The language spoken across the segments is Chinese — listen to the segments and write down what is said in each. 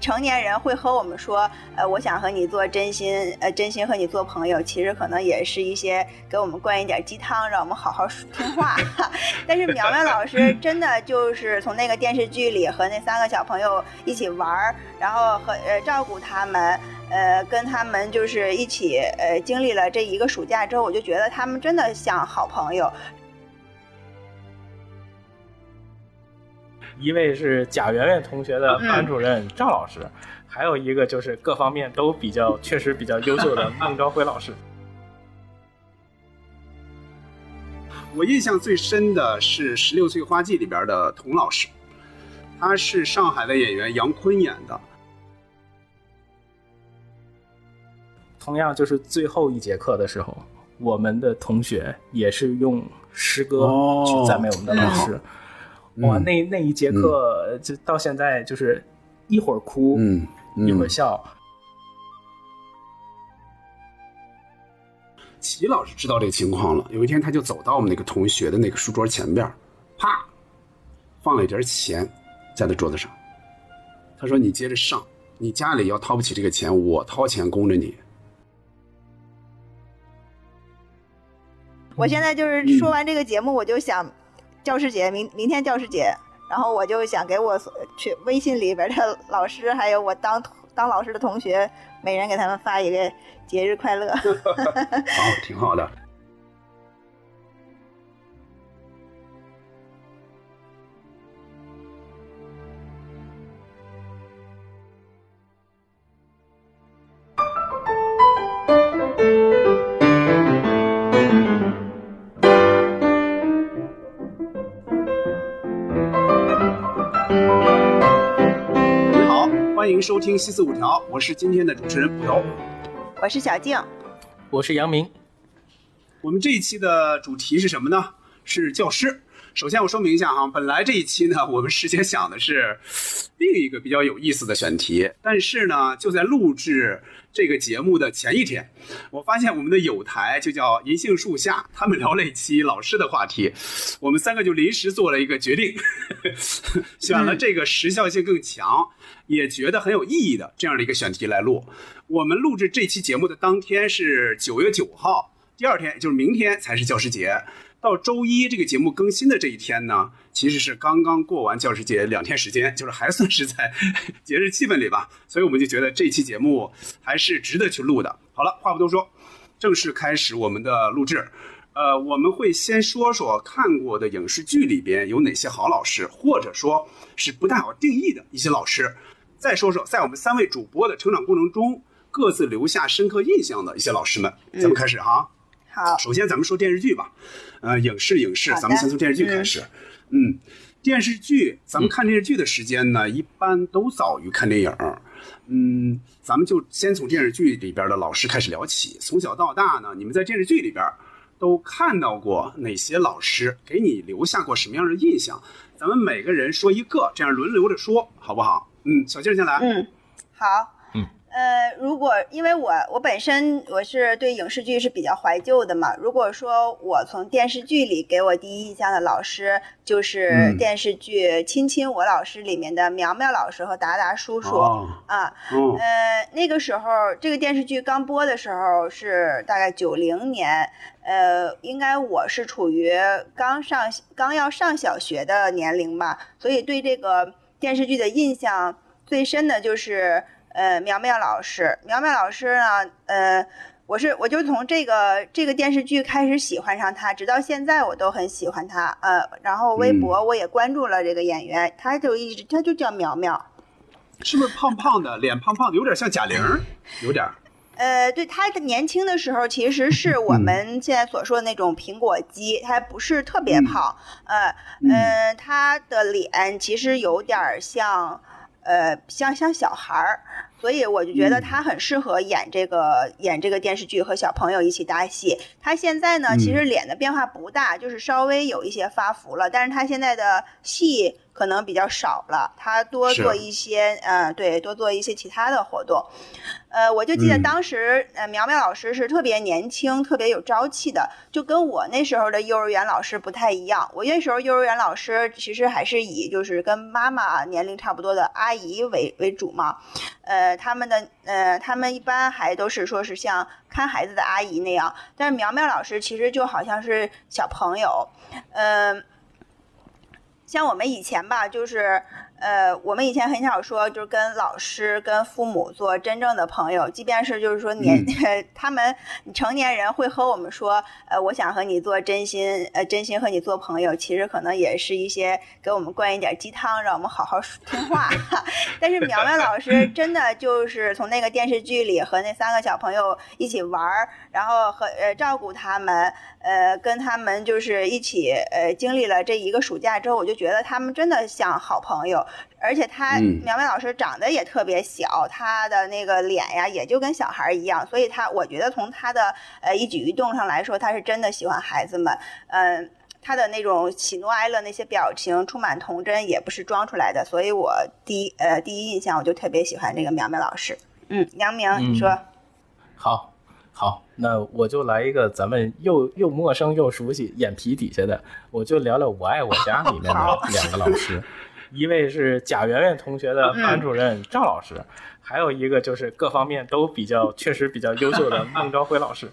成年人会和我们说，呃，我想和你做真心，呃，真心和你做朋友，其实可能也是一些给我们灌一点鸡汤，让我们好好听话。但是苗苗老师真的就是从那个电视剧里和那三个小朋友一起玩儿，然后和呃照顾他们，呃，跟他们就是一起呃经历了这一个暑假之后，我就觉得他们真的像好朋友。一位是贾圆圆同学的班主任赵老师，还有一个就是各方面都比较确实比较优秀的孟昭辉老师。我印象最深的是《十六岁花季》里边的童老师，他是上海的演员杨坤演的。同样就是最后一节课的时候，我们的同学也是用诗歌去赞美我们的老师。哇，那那一节课就到现在就是一会儿哭，嗯，一会儿笑。齐老师知道这个情况了，有一天他就走到我们那个同学的那个书桌前边，啪，放了一点钱在那桌子上。他说：“你接着上，你家里要掏不起这个钱，我掏钱供着你。”我现在就是说完这个节目，我就想。教师节明明天教师节，然后我就想给我去微信里边的老师，还有我当当老师的同学，每人给他们发一个节日快乐。好，挺好的。收听西四五条，我是今天的主持人捕头，我是小静，我是杨明。我们这一期的主题是什么呢？是教师。首先我说明一下哈，本来这一期呢，我们事先想的是另一个比较有意思的选题，但是呢，就在录制这个节目的前一天，我发现我们的有台就叫银杏树下，他们聊了一期老师的话题，我们三个就临时做了一个决定，选了这个时效性更强。也觉得很有意义的这样的一个选题来录。我们录制这期节目的当天是九月九号，第二天就是明天才是教师节。到周一这个节目更新的这一天呢，其实是刚刚过完教师节两天时间，就是还算是在 节日气氛里吧。所以我们就觉得这期节目还是值得去录的。好了，话不多说，正式开始我们的录制。呃，我们会先说说看过的影视剧里边有哪些好老师，或者说是不太好定义的一些老师。再说说，在我们三位主播的成长过程中，各自留下深刻印象的一些老师们，咱们开始哈。好，首先咱们说电视剧吧。呃，影视影视，咱们先从电视剧开始。嗯，电视剧，咱们看电视剧的时间呢，一般都早于看电影。嗯，咱们就先从电视剧里边的老师开始聊起。从小到大呢，你们在电视剧里边都看到过哪些老师，给你留下过什么样的印象？咱们每个人说一个，这样轮流着说，好不好？嗯，小静先来。嗯，好。嗯，呃，如果因为我我本身我是对影视剧是比较怀旧的嘛，如果说我从电视剧里给我第一印象的老师，就是电视剧《亲亲我老师》里面的苗苗老师和达达叔叔啊。呃，那个时候这个电视剧刚播的时候是大概九零年，呃，应该我是处于刚上刚要上小学的年龄吧，所以对这个。电视剧的印象最深的就是呃苗苗老师，苗苗老师呢，呃，我是我就从这个这个电视剧开始喜欢上他，直到现在我都很喜欢他，呃，然后微博我也关注了这个演员，他就一直他就叫苗苗，是不是胖胖的，脸胖胖的，有点像贾玲，有点。呃，对，他年轻的时候其实是 我们现在所说的那种苹果肌，他不是特别胖，呃，嗯，他的脸其实有点像，呃，像像小孩儿，所以我就觉得他很适合演这个演这个电视剧和小朋友一起搭戏。他现在呢，其实脸的变化不大，就是稍微有一些发福了，但是他现在的戏可能比较少了，他多做一些，嗯，对，多做一些其他的活动。呃，我就记得当时，呃，苗苗老师是特别年轻、特别有朝气的，就跟我那时候的幼儿园老师不太一样。我那时候幼儿园老师其实还是以就是跟妈妈年龄差不多的阿姨为为主嘛，呃，他们的呃，他们一般还都是说是像看孩子的阿姨那样，但是苗苗老师其实就好像是小朋友，嗯，像我们以前吧，就是。呃，我们以前很少说，就是跟老师、跟父母做真正的朋友。即便是就是说年，他们成年人会和我们说，呃，我想和你做真心，呃，真心和你做朋友。其实可能也是一些给我们灌一点鸡汤，让我们好好听话。但是苗苗老师 真的就是从那个电视剧里和那三个小朋友一起玩儿，然后和呃照顾他们，呃，跟他们就是一起呃经历了这一个暑假之后，我就觉得他们真的像好朋友。而且他苗苗老师长得也特别小，他的那个脸呀，也就跟小孩一样，所以他我觉得从他的呃一举一动上来说，他是真的喜欢孩子们。嗯，他的那种喜怒哀乐那些表情充满童真，也不是装出来的。所以我第一呃第一印象我就特别喜欢这个苗苗老师。嗯，杨明，你说。好，好，那我就来一个咱们又又陌生又熟悉眼皮底下的，我就聊聊《我爱我家》里面的 两个老师。一位是贾圆圆同学的班主任赵老师，还有一个就是各方面都比较确实比较优秀的孟昭辉老师。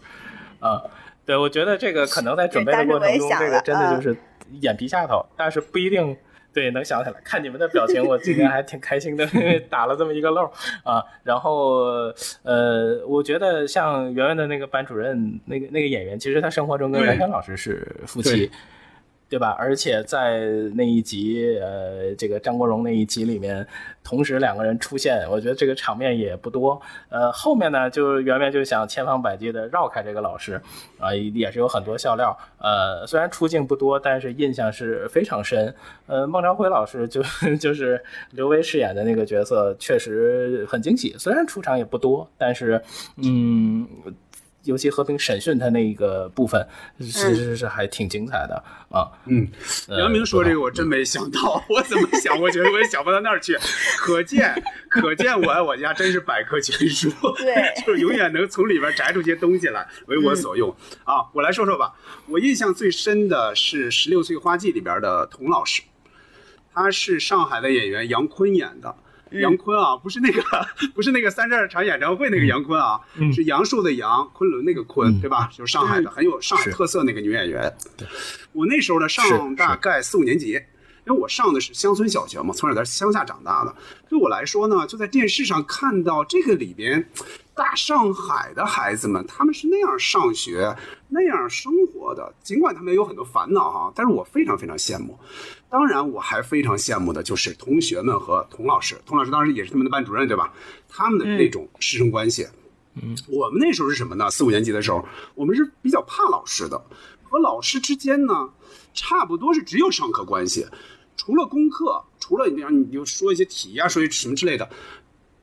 啊，对，我觉得这个可能在准备的过程中，这个真的就是眼皮下头，但是不一定对能想起来。看你们的表情，我今天还挺开心的，打了这么一个漏啊。然后呃，我觉得像圆圆的那个班主任，那个那个演员，其实他生活中跟袁泉老师是夫妻。对吧？而且在那一集，呃，这个张国荣那一集里面，同时两个人出现，我觉得这个场面也不多。呃，后面呢，就圆圆就想千方百计的绕开这个老师，啊，也是有很多笑料。呃，虽然出镜不多，但是印象是非常深。呃，孟昭辉老师就 就是刘维饰演的那个角色，确实很惊喜。虽然出场也不多，但是，嗯。尤其和平审讯他那个部分，其实是还挺精彩的啊。嗯，杨明说这个我真没想到，我怎么想，我觉得我也想不到那儿去。可见，可见我爱我家真是百科全书，对，就是永远能从里边摘出些东西来为我所用啊。我来说说吧，我印象最深的是《十六岁花季》里边的童老师，他是上海的演员杨坤演的。杨坤啊，不是那个，不是那个三十二场演唱会那个杨坤啊，是杨树的杨，昆仑那个昆，对吧？就是上海的，很有上海特色那个女演员。我那时候呢，上大概四五年级，因为我上的是乡村小学嘛，从小在乡下长大的。对我来说呢，就在电视上看到这个里边，大上海的孩子们，他们是那样上学、那样生活的。尽管他们有很多烦恼哈，但是我非常非常羡慕。当然，我还非常羡慕的就是同学们和童老师。童老师当时也是他们的班主任，对吧？他们的那种师生关系。嗯，我们那时候是什么呢？四五年级的时候，我们是比较怕老师的，和老师之间呢，差不多是只有上课关系，除了功课，除了你让你就说一些题啊，说一些什么之类的，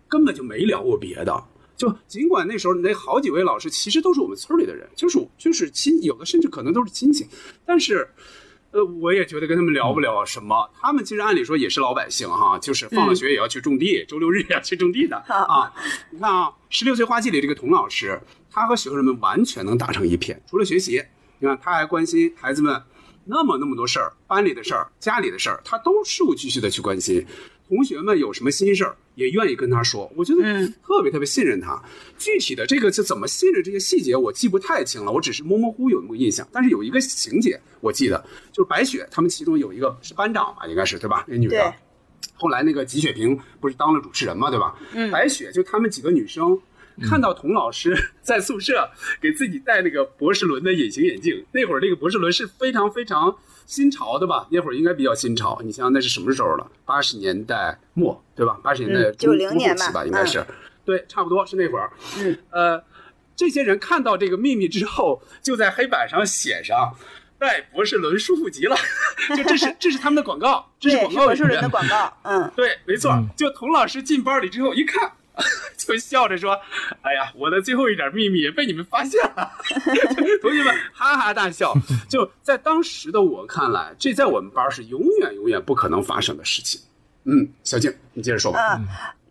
根本就没聊过别的。就尽管那时候那好几位老师其实都是我们村里的人，就是就是亲，有的甚至可能都是亲戚，但是。呃，我也觉得跟他们聊不了什么。他们其实按理说也是老百姓哈，就是放了学也要去种地，周六日也要去种地的 啊。你看啊，十六岁花季里这个童老师，他和学生们完全能打成一片，除了学习，你看他还关心孩子们那么那么多事儿，班里的事儿、家里的事儿，他都事无巨细的去关心。同学们有什么心事儿，也愿意跟他说，我觉得特别特别信任他。具体的这个是怎么信任这些细节，我记不太清了，我只是模模糊有那么印象。但是有一个情节我记得，就是白雪他们其中有一个是班长吧，应该是对吧？那女的，后来那个吉雪萍不是当了主持人嘛，对吧？白雪就他们几个女生。看到童老师 在宿舍给自己戴那个博士伦的隐形眼镜，那会儿那个博士伦是非常非常新潮的吧？那会儿应该比较新潮。你想想那是什么时候了？八十年代末，对吧？八十年代九零年吧，应该是，对，差不多是那会儿。嗯，呃，这些人看到这个秘密之后，就在黑板上写上“戴博士伦舒服极了”，就这是这是他们的广告，这是广告博士伦的广告。嗯，对，没错。就童老师进班里之后一看。就笑着说：“哎呀，我的最后一点秘密也被你们发现了。”同学们哈哈大笑。就在当时的我看来，这在我们班是永远永远不可能发生的事情。嗯，小静，你接着说吧。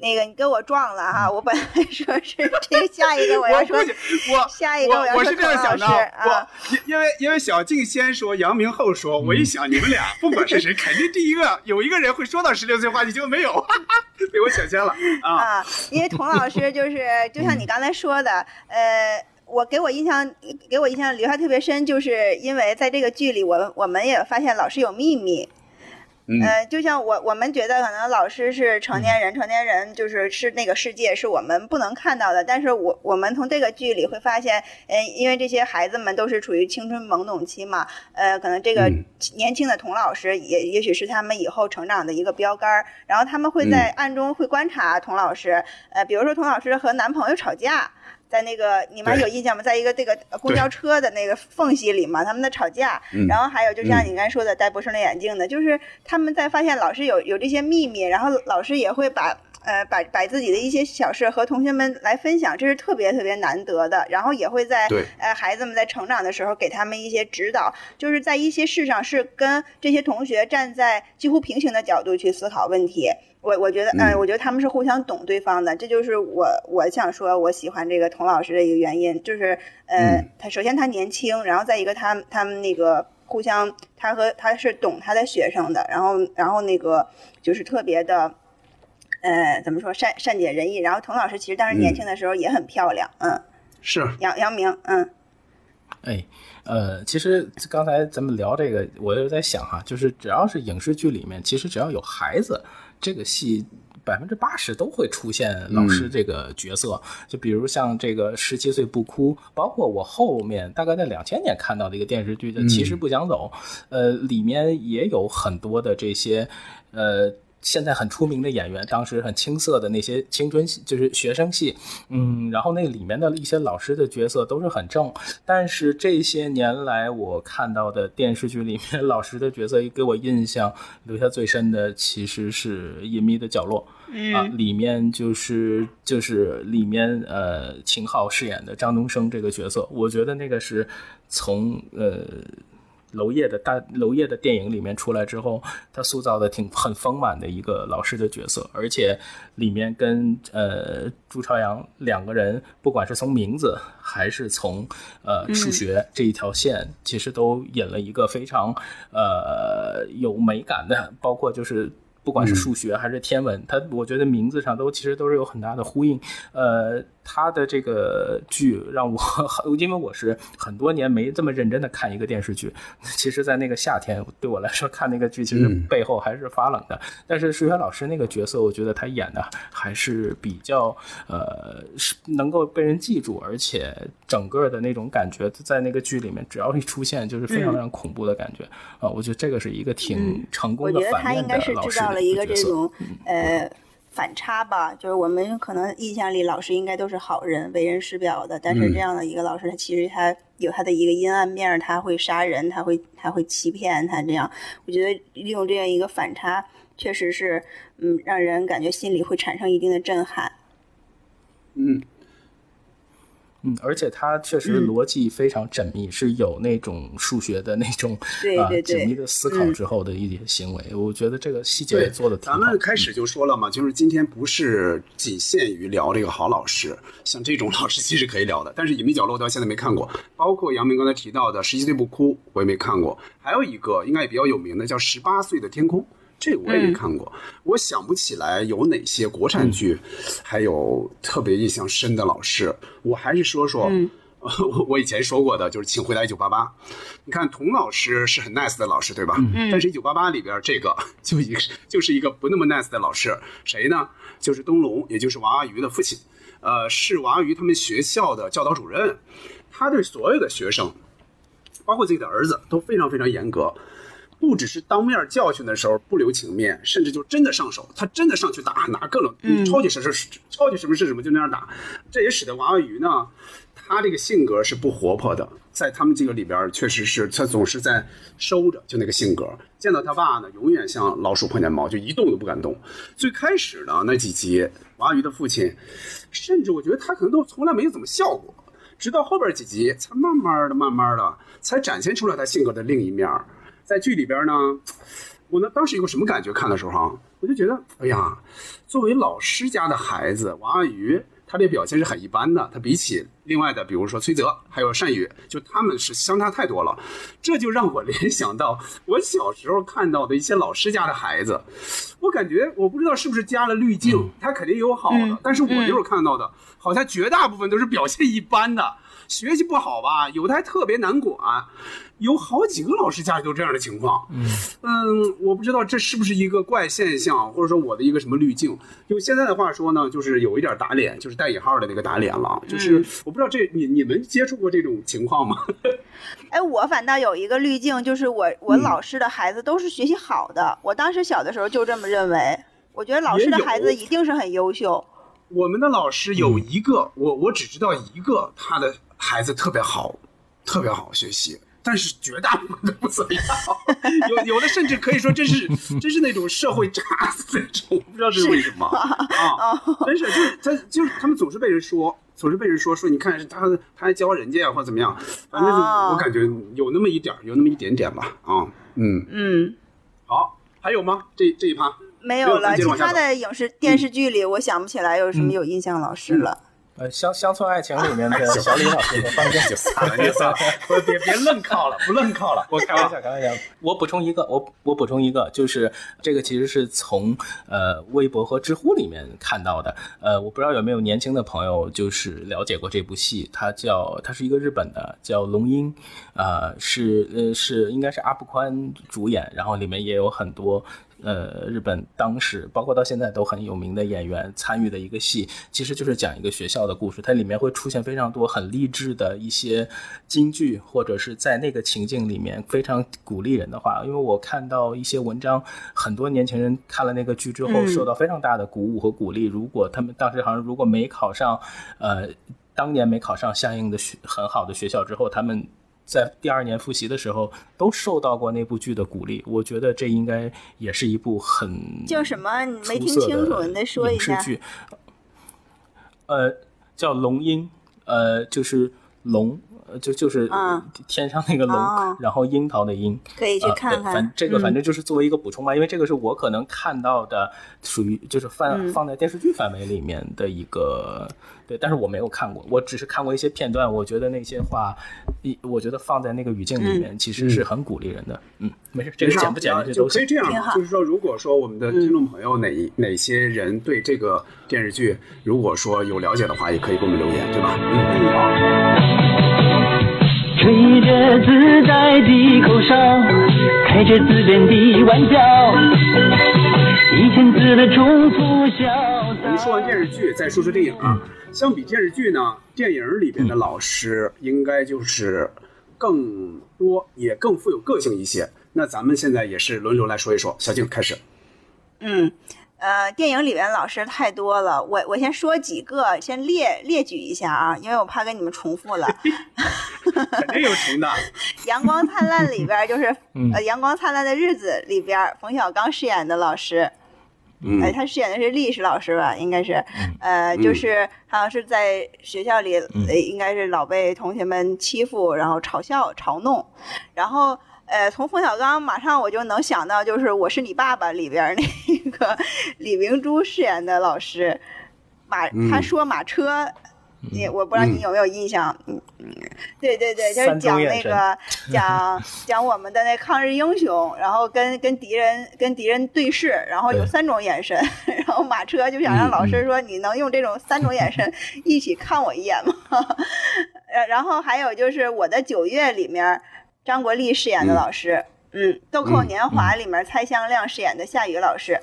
那个你跟我撞了哈，我本来说是 这个下一个我要说，我下一个我我是这样想的，我因因为因为小静先说，杨明后说，我一想你们俩不管是谁，肯定第一个有一个人会说到十六岁话题，就没有，被我抢先了啊。因为童老师就是就像你刚才说的，呃，我给我印象给我印象留下特别深，就是因为在这个剧里，我我们也发现老师有秘密。嗯，就像我我们觉得可能老师是成年人，成年人就是是那个世界是我们不能看到的。但是我我们从这个剧里会发现，嗯，因为这些孩子们都是处于青春懵懂期嘛，呃，可能这个年轻的童老师也也许是他们以后成长的一个标杆儿。然后他们会在暗中会观察童老师，呃，比如说童老师和男朋友吵架。在那个你们有印象吗？在一个这个公交车的那个缝隙里嘛，他们在吵架。然后还有就像你刚才说的戴博士的眼镜的，就是他们在发现老师有有这些秘密，然后老师也会把呃把把自己的一些小事和同学们来分享，这是特别特别难得的。然后也会在呃孩子们在成长的时候给他们一些指导，就是在一些事上是跟这些同学站在几乎平行的角度去思考问题。我我觉得，嗯，我觉得他们是互相懂对方的，这就是我我想说我喜欢这个童老师的一个原因，就是，呃，他首先他年轻，然后再一个他他们那个互相，他和他是懂他的学生的，然后然后那个就是特别的，呃，怎么说善善解人意，然后童老师其实当时年轻的时候也很漂亮，嗯，是。杨杨明，嗯，哎，呃，其实刚才咱们聊这个，我就在想哈，就是只要是影视剧里面，其实只要有孩子。这个戏百分之八十都会出现老师这个角色，就比如像这个十七岁不哭，包括我后面大概在两千年看到的一个电视剧叫《其实不想走》，呃，里面也有很多的这些，呃。现在很出名的演员，当时很青涩的那些青春戏，就是学生戏，嗯，然后那里面的一些老师的角色都是很正，但是这些年来我看到的电视剧里面老师的角色，给我印象留下最深的其实是《隐秘的角落》啊，里面就是就是里面呃秦昊饰演的张东升这个角色，我觉得那个是从呃。娄烨的大娄烨的电影里面出来之后，他塑造的挺很丰满的一个老师的角色，而且里面跟呃朱朝阳两个人，不管是从名字还是从呃数学这一条线，其实都引了一个非常呃有美感的，包括就是不管是数学还是天文，他我觉得名字上都其实都是有很大的呼应，呃。他的这个剧让我，因为我是很多年没这么认真的看一个电视剧。其实，在那个夏天，对我来说看那个剧，其实背后还是发冷的。但是数学老师那个角色，我觉得他演的还是比较，呃，是能够被人记住，而且整个的那种感觉，在那个剧里面，只要一出现，就是非常非常恐怖的感觉啊！我觉得这个是一个挺成功的反面的老师的角色。呃。反差吧，就是我们可能印象里老师应该都是好人，为人师表的。但是这样的一个老师，他其实他有他的一个阴暗面，他会杀人，他会他会欺骗，他这样，我觉得利用这样一个反差，确实是，嗯，让人感觉心里会产生一定的震撼。嗯。嗯，而且他确实逻辑非常缜密，是有那种数学的那种 啊缜密的思考之后的一些行为。我觉得这个细节也做的挺好。咱们开始就说了嘛，就是今天不是仅限于聊这个好老师，像这种老师其实可以聊的。但是隐秘角落到现在没看过，包括杨明刚才提到的《十七岁不哭》，我也没看过。还有一个应该也比较有名的叫《十八岁的天空》。这我也没看过，我想不起来有哪些国产剧，还有特别印象深的老师。我还是说说，我 我以前说过的，就是《请回答一九八八》。你看，童老师是很 nice 的老师，对吧？嗯。但是《一九八八》里边这个 就一个就是一个不那么 nice 的老师，谁呢？就是东龙，也就是王阿鱼的父亲，呃，是王阿鱼他们学校的教导主任。他对所有的学生，包括自己的儿子，都非常非常严格。不只是当面教训的时候不留情面，甚至就真的上手，他真的上去打，拿各种超级什么超级什么是什么就那样打，这也使得娃娃鱼呢，他这个性格是不活泼的，在他们这个里边，确实是他总是在收着，就那个性格。见到他爸呢，永远像老鼠碰见猫，就一动都不敢动。最开始呢，那几集娃娃鱼的父亲，甚至我觉得他可能都从来没有怎么笑过，直到后边几集才慢慢的、慢慢的才展现出来他性格的另一面。在剧里边呢，我呢当时有个什么感觉？看的时候哈，我就觉得，哎呀，作为老师家的孩子，王阿鱼。他这表现是很一般的，他比起另外的，比如说崔泽还有单宇，就他们是相差太多了，这就让我联想到我小时候看到的一些老师家的孩子，我感觉我不知道是不是加了滤镜，他肯定有好的，但是我那会儿看到的，好像绝大部分都是表现一般的。学习不好吧？有的还特别难管，有好几个老师家里都这样的情况。嗯嗯，我不知道这是不是一个怪现象，或者说我的一个什么滤镜。用现在的话说呢，就是有一点打脸，就是带引号的那个打脸了。就是我不知道这你你们接触过这种情况吗？哎，我反倒有一个滤镜，就是我我老师的孩子都是学习好的。我当时小的时候就这么认为，我觉得老师的孩子一定是很优秀。我们的老师有一个，我我只知道一个，他的。孩子特别好，特别好学习，但是绝大部分都不怎么样。有有的甚至可以说，真是真是那种社会渣子那种，不知道这是为什么 啊？真是就是他就是他们总是被人说，总是被人说说，你看他他还教人家呀或者怎么样，反正我感觉有那么一点儿有那么一点点吧啊，嗯嗯，好，还有吗？这这一趴没有了，其他的影视电视剧里，我想不起来有什么有印象老师了。呃，乡乡村爱情里面的小李老师，放心就算了，就算了，不别别愣靠了，不愣靠了。我开玩笑，开玩笑。我补充一个，我我补充一个，就是这个其实是从呃微博和知乎里面看到的。呃，我不知道有没有年轻的朋友就是了解过这部戏，它叫它是一个日本的，叫《龙樱》，呃是呃是应该是阿部宽主演，然后里面也有很多。呃，日本当时包括到现在都很有名的演员参与的一个戏，其实就是讲一个学校的故事。它里面会出现非常多很励志的一些金句，或者是在那个情境里面非常鼓励人的话。因为我看到一些文章，很多年轻人看了那个剧之后受到非常大的鼓舞和鼓励。如果他们当时好像如果没考上，呃，当年没考上相应的学很好的学校之后，他们。在第二年复习的时候，都受到过那部剧的鼓励。我觉得这应该也是一部很叫什么？你没听清楚，你再说一下。呃，叫龙樱，呃，就是龙，就就是天上那个龙，然后樱桃的樱，可以去看看。反这个反正就是作为一个补充吧，因为这个是我可能看到的，属于就是放放在电视剧范围里面的一个。对，但是我没有看过，我只是看过一些片段。我觉得那些话，一我觉得放在那个语境里面，其实是很鼓励人的。嗯，没事，这个剪不剪这都可以这样。就是说，如果说我们的听众朋友哪哪些人对这个电视剧，如果说有了解的话，也可以给我们留言，对吧？嗯，好。吹着自在的口哨，开着自编的玩笑，一千字的重复笑。我们说完电视剧，再说说电影啊。相比电视剧呢，电影里边的老师应该就是更多，也更富有个性一些。那咱们现在也是轮流来说一说。小静开始。嗯，呃，电影里边老师太多了，我我先说几个，先列列举一下啊，因为我怕跟你们重复了。肯定有重的。阳光灿烂里边就是，呃，阳光灿烂的日子里边，冯小刚饰演的老师。哎，他饰演的是历史老师吧？应该是，呃，就是好像是在学校里，应该是老被同学们欺负，然后嘲笑、嘲弄。然后，呃，从冯小刚马上我就能想到，就是《我是你爸爸》里边 那个李明珠饰演的老师，马他说马车。你我不知道你有没有印象，嗯嗯，对对对，就是讲那个讲讲我们的那抗日英雄，然后跟跟敌人跟敌人对视，然后有三种眼神，然后马车就想让老师说，你能用这种三种眼神一起看我一眼吗？呃，然后还有就是我的九月里面，张国立饰演的老师，嗯，豆蔻年华里面蔡向亮饰演的夏雨老师，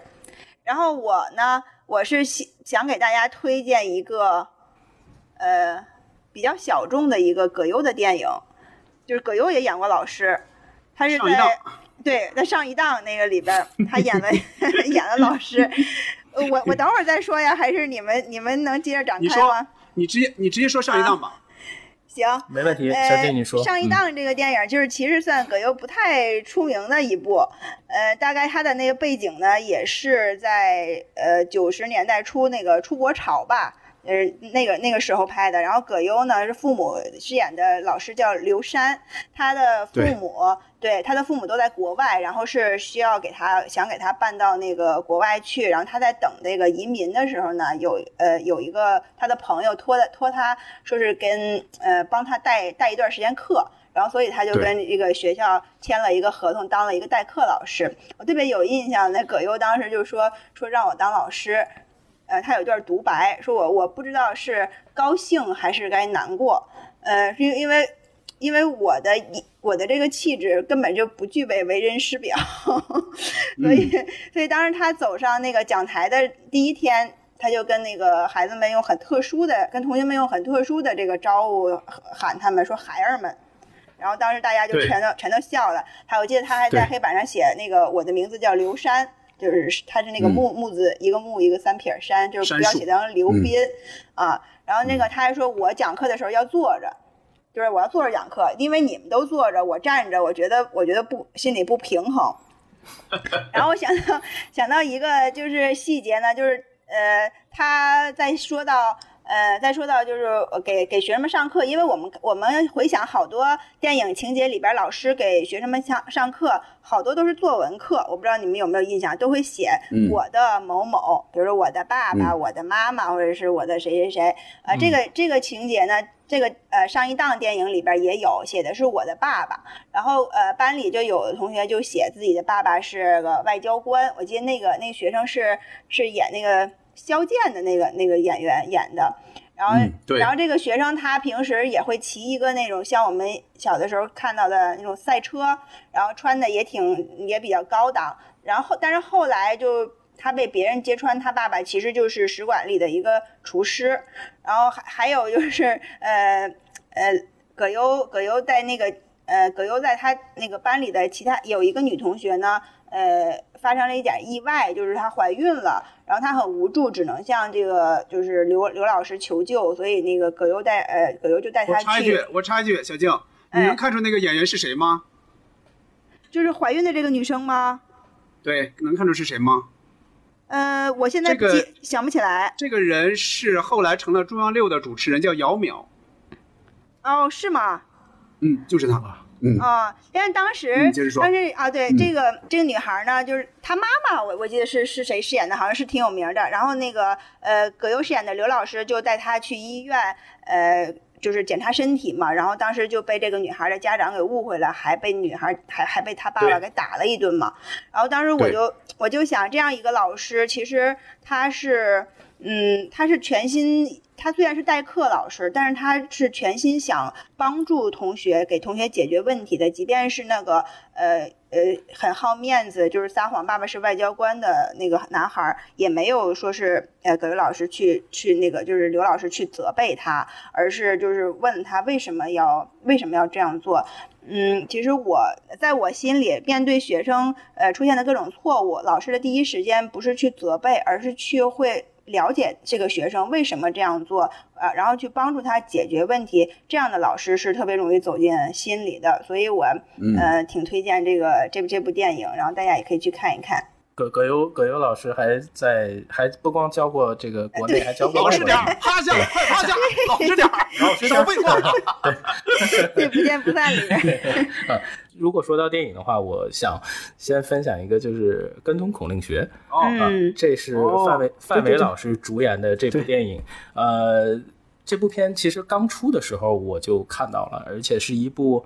然后我呢，我是想想给大家推荐一个。呃，比较小众的一个葛优的电影，就是葛优也演过老师，他是在对在上一档那个里边，他演了 演了老师。我我等会儿再说呀，还是你们你们能接着展开吗？你直接你直接说上一档吧。行，没问题。小弟，你说。上一档这个电影就是其实算葛优不太出名的一部，呃，大概他的那个背景呢，也是在呃九十年代初那个出国潮吧。呃，那个那个时候拍的，然后葛优呢是父母饰演的老师叫刘山，他的父母对他的父母都在国外，然后是需要给他想给他办到那个国外去，然后他在等这个移民的时候呢，有呃有一个他的朋友托的托他说是跟呃帮他带带一段时间课，然后所以他就跟这个学校签了一个合同，当了一个代课老师。我特别有印象，那葛优当时就说说让我当老师。呃，他有一段独白，说我我不知道是高兴还是该难过，呃，因因为因为我的我的这个气质根本就不具备为人师表，所以所以当时他走上那个讲台的第一天，他就跟那个孩子们用很特殊的，跟同学们用很特殊的这个招呼喊他们说孩儿们，然后当时大家就全都全都笑了。还我记得他还在黑板上写那个我的名字叫刘山。就是他是那个木木字一个木一个三撇山，就是不要写成刘斌啊。然后那个他还说我讲课的时候要坐着，就是我要坐着讲课，因为你们都坐着，我站着，我觉得我觉得不心里不平衡。然后我想到想到一个就是细节呢，就是呃他在说到。呃，再说到就是给给学生们上课，因为我们我们回想好多电影情节里边，老师给学生们上上课，好多都是作文课。我不知道你们有没有印象，都会写我的某某，比如说我的爸爸、我的妈妈，或者是我的谁谁谁。呃，这个这个情节呢，这个呃上一档电影里边也有写的是我的爸爸，然后呃班里就有的同学就写自己的爸爸是个外交官。我记得那个那个学生是是演那个。萧剑的那个那个演员演的，然后然后这个学生他平时也会骑一个那种像我们小的时候看到的那种赛车，然后穿的也挺也比较高档，然后但是后来就他被别人揭穿，他爸爸其实就是使馆里的一个厨师，然后还还有就是呃呃葛优葛优在那个呃葛优在他那个班里的其他有一个女同学呢。呃，发生了一点意外，就是她怀孕了，然后他很无助，只能向这个就是刘刘老师求救，所以那个葛优带呃葛优就带他去。我插一句，我插一句，小静，你能看出那个演员是谁吗？就是怀孕的这个女生吗？对，能看出是谁吗？呃，我现在想不起来。这个人是后来成了中央六的主持人，叫姚淼。哦，是吗？嗯，就是他吧。嗯啊，但是当时，当时啊，对这个这个女孩呢，就是她妈妈，我我记得是是谁饰演的，好像是挺有名的。然后那个呃，葛优饰演的刘老师就带她去医院，呃，就是检查身体嘛。然后当时就被这个女孩的家长给误会了，还被女孩还还被她爸爸给打了一顿嘛。然后当时我就我就想，这样一个老师，其实他是嗯，他是全心。他虽然是代课老师，但是他是全心想帮助同学，给同学解决问题的。即便是那个呃呃很好面子，就是撒谎爸爸是外交官的那个男孩，也没有说是呃葛优老师去去那个就是刘老师去责备他，而是就是问他为什么要为什么要这样做。嗯，其实我在我心里，面对学生呃出现的各种错误，老师的第一时间不是去责备，而是去会。了解这个学生为什么这样做，呃，然后去帮助他解决问题，这样的老师是特别容易走进心里的，所以我呃挺推荐这个这部这部电影，然后大家也可以去看一看。葛葛优葛优老师还在，还不光教过这个国内，还教过老实点，趴下，快趴下，老实点，少 废话。对，不见不散里面。如果说到电影的话，我想先分享一个，就是《跟踪孔令学》哦，这是范伟范伟老师主演的这部电影。呃，这部片其实刚出的时候我就看到了，而且是一部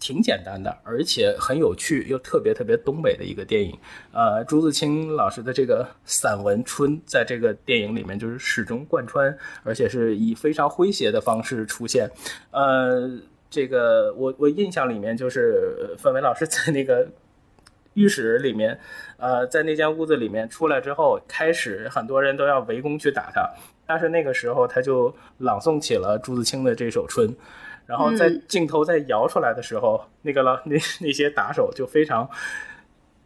挺简单的，而且很有趣又特别特别东北的一个电影。呃，朱自清老师的这个散文《春》在这个电影里面就是始终贯穿，而且是以非常诙谐的方式出现。呃。这个我我印象里面就是范伟老师在那个浴室里面，呃，在那间屋子里面出来之后，开始很多人都要围攻去打他，但是那个时候他就朗诵起了朱自清的这首《春》，然后在镜头在摇出来的时候，那个老那那些打手就非常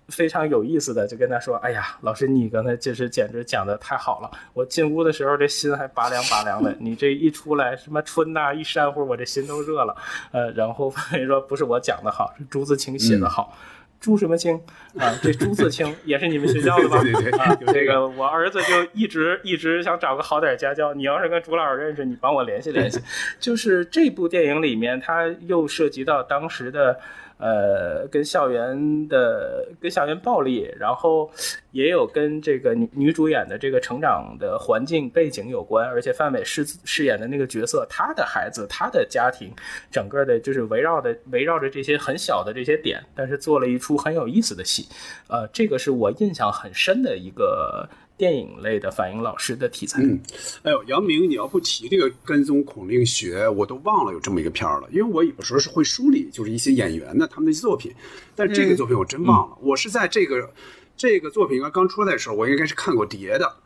非常有意思的，就跟他说：“哎呀，老师，你刚才就是简直讲的太好了，我进屋的时候这心还拔凉拔凉的，你这一出来什么春呐，一扇呼，我这心都热了。”呃，然后 说不是我讲的好，是朱自清写的好。朱什么清啊？这朱自清也是你们学校的吧？对对啊，这个我儿子就一直一直想找个好点家教。你要是跟朱老师认识，你帮我联系联系。就是这部电影里面，它又涉及到当时的。呃，跟校园的跟校园暴力，然后也有跟这个女女主演的这个成长的环境背景有关，而且范伟饰饰演的那个角色，他的孩子，他的家庭，整个的就是围绕的围绕着这些很小的这些点，但是做了一出很有意思的戏，呃，这个是我印象很深的一个。电影类的反映老师的题材。嗯，哎呦，杨明，你要不提这个跟踪孔令学，我都忘了有这么一个片儿了。因为我有时候是会梳理，就是一些演员的他们的作品，但这个作品我真忘了。我是在这个这个作品刚刚出来的时候，我应该是看过碟的。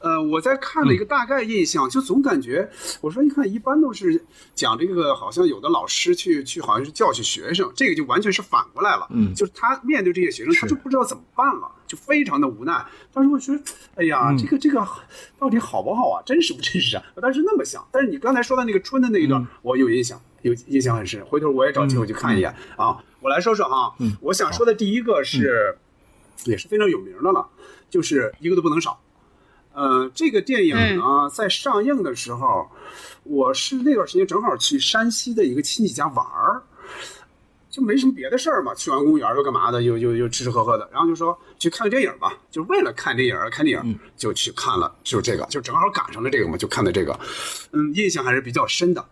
呃，我在看了一个大概印象，就总感觉，我说你看，一般都是讲这个，好像有的老师去去，好像是教训学生，这个就完全是反过来了。嗯，就是他面对这些学生，他就不知道怎么办了，就非常的无奈。当时我觉得，哎呀，这个这个到底好不好啊？真实不真实啊？我当时那么想。但是你刚才说的那个春的那一段，我有印象，有印象很深。回头我也找机会去看一眼啊。我来说说哈，我想说的第一个是，也是非常有名的了，就是一个都不能少。呃，这个电影呢，在上映的时候，我是那段时间正好去山西的一个亲戚家玩儿，就没什么别的事儿嘛，去完公园又干嘛的，又又又吃吃喝喝的，然后就说去看个电影吧，就为了看电影而看电影，就去看了，就这个，就正好赶上了这个嘛，就看的这个，嗯，印象还是比较深的。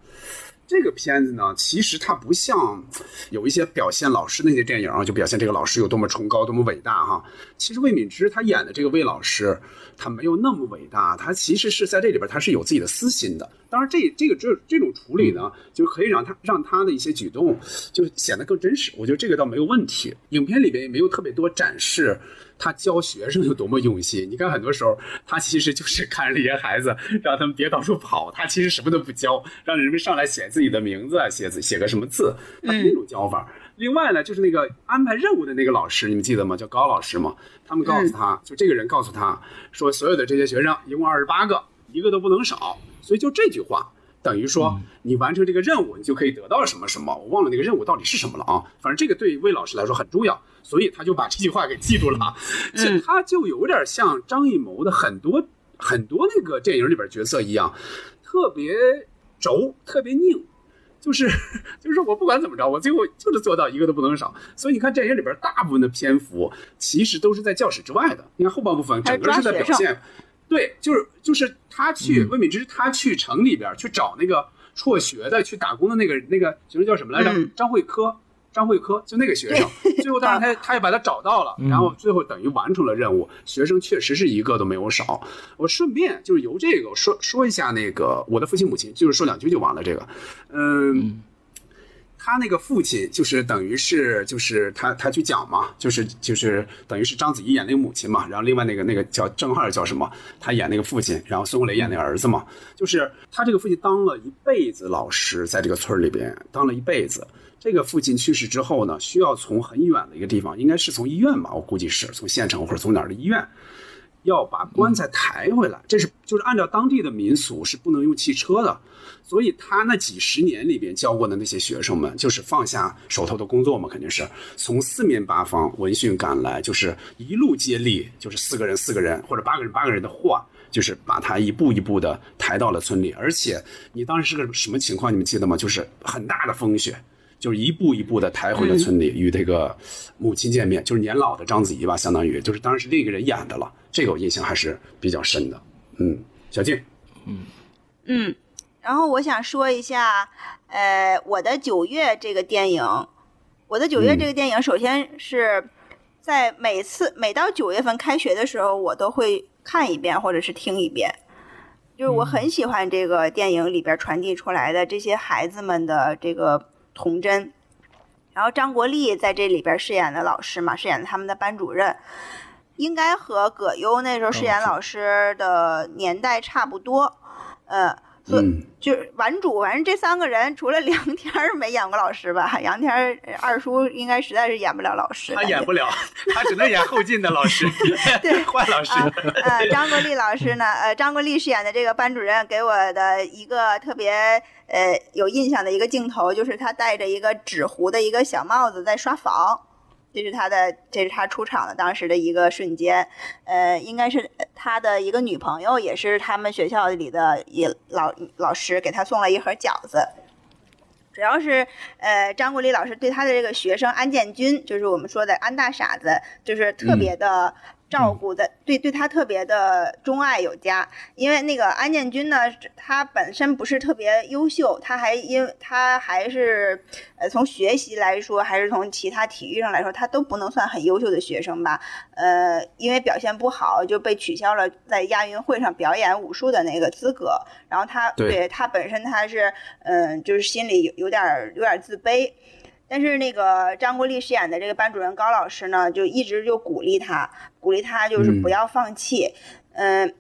这个片子呢，其实它不像有一些表现老师那些电影啊，就表现这个老师有多么崇高、多么伟大哈。其实魏敏芝她演的这个魏老师，他没有那么伟大，他其实是在这里边他是有自己的私心的。当然，这这个这这种处理呢，就可以让他让他的一些举动就显得更真实。我觉得这个倒没有问题。影片里边也没有特别多展示。他教学生有多么用心？你看，很多时候他其实就是看着这些孩子，让他们别到处跑。他其实什么都不教，让人们上来写自己的名字，写字，写个什么字，他是那种教法。另外呢，就是那个安排任务的那个老师，你们记得吗？叫高老师嘛？他们告诉他就这个人告诉他说，所有的这些学生一共二十八个，一个都不能少。所以就这句话。等于说，你完成这个任务，你就可以得到什么什么？我忘了那个任务到底是什么了啊！反正这个对魏老师来说很重要，所以他就把这句话给记住了。其实，他就有点像张艺谋的很多很多那个电影里边角色一样，特别轴，特别拧，就是 就是我不管怎么着，我最后就是做到一个都不能少。所以你看电影里边大部分的篇幅其实都是在教室之外的。你看后半部分整个是在表现。对，就是就是他去魏敏芝，他去城里边去找那个辍学的去打工的那个那个学生叫什么来着？张慧科，张慧科就那个学生。最后当然他 他也把他找到了，然后最后等于完成了任务。学生确实是一个都没有少。我顺便就是由这个说说一下那个我的父亲母亲，就是说两句就完了。这个，嗯。他那个父亲就是等于是就是他他去讲嘛，就是就是等于是章子怡演那个母亲嘛，然后另外那个那个叫郑浩叫什么，他演那个父亲，然后孙红雷演那个儿子嘛，就是他这个父亲当了一辈子老师，在这个村里边当了一辈子。这个父亲去世之后呢，需要从很远的一个地方，应该是从医院吧，我估计是从县城或者从哪儿的医院，要把棺材抬回来。这是就是按照当地的民俗是不能用汽车的。所以他那几十年里边教过的那些学生们，就是放下手头的工作嘛，肯定是从四面八方闻讯赶来，就是一路接力，就是四个人四个人或者八个人八个人的货，就是把他一步一步的抬到了村里。而且你当时是个什么情况？你们记得吗？就是很大的风雪，就是一步一步的抬回了村里，与这个母亲见面，就是年老的章子怡吧，相当于就是当然是另一个人演的了。这个我印象还是比较深的。嗯，小静，嗯嗯。然后我想说一下，呃，我的九月这个电影，我的九月这个电影，首先是在每次每到九月份开学的时候，我都会看一遍或者是听一遍，就是我很喜欢这个电影里边传递出来的这些孩子们的这个童真。然后张国立在这里边饰演的老师嘛，饰演他们的班主任，应该和葛优那时候饰演老师的年代差不多，呃。嗯，就是顽主，反正这三个人除了梁天没演过老师吧，杨天二叔应该实在是演不了老师。他演不了，他只能演后进的老师，对，坏老师。呃，张国立老师呢，呃，张国立饰演的这个班主任给我的一个特别呃有印象的一个镜头，就是他戴着一个纸糊的一个小帽子在刷房。这是他的，这是他出场的当时的一个瞬间，呃，应该是他的一个女朋友，也是他们学校里的一老老师，给他送了一盒饺子。主要是，呃，张国立老师对他的这个学生安建军，就是我们说的安大傻子，就是特别的。照顾的对对他特别的钟爱有加，因为那个安建军呢，他本身不是特别优秀，他还因他还是呃从学习来说，还是从其他体育上来说，他都不能算很优秀的学生吧。呃，因为表现不好就被取消了在亚运会上表演武术的那个资格。然后他对他本身他是嗯，就是心里有有点有点自卑。但是那个张国立饰演的这个班主任高老师呢，就一直就鼓励他，鼓励他就是不要放弃。嗯，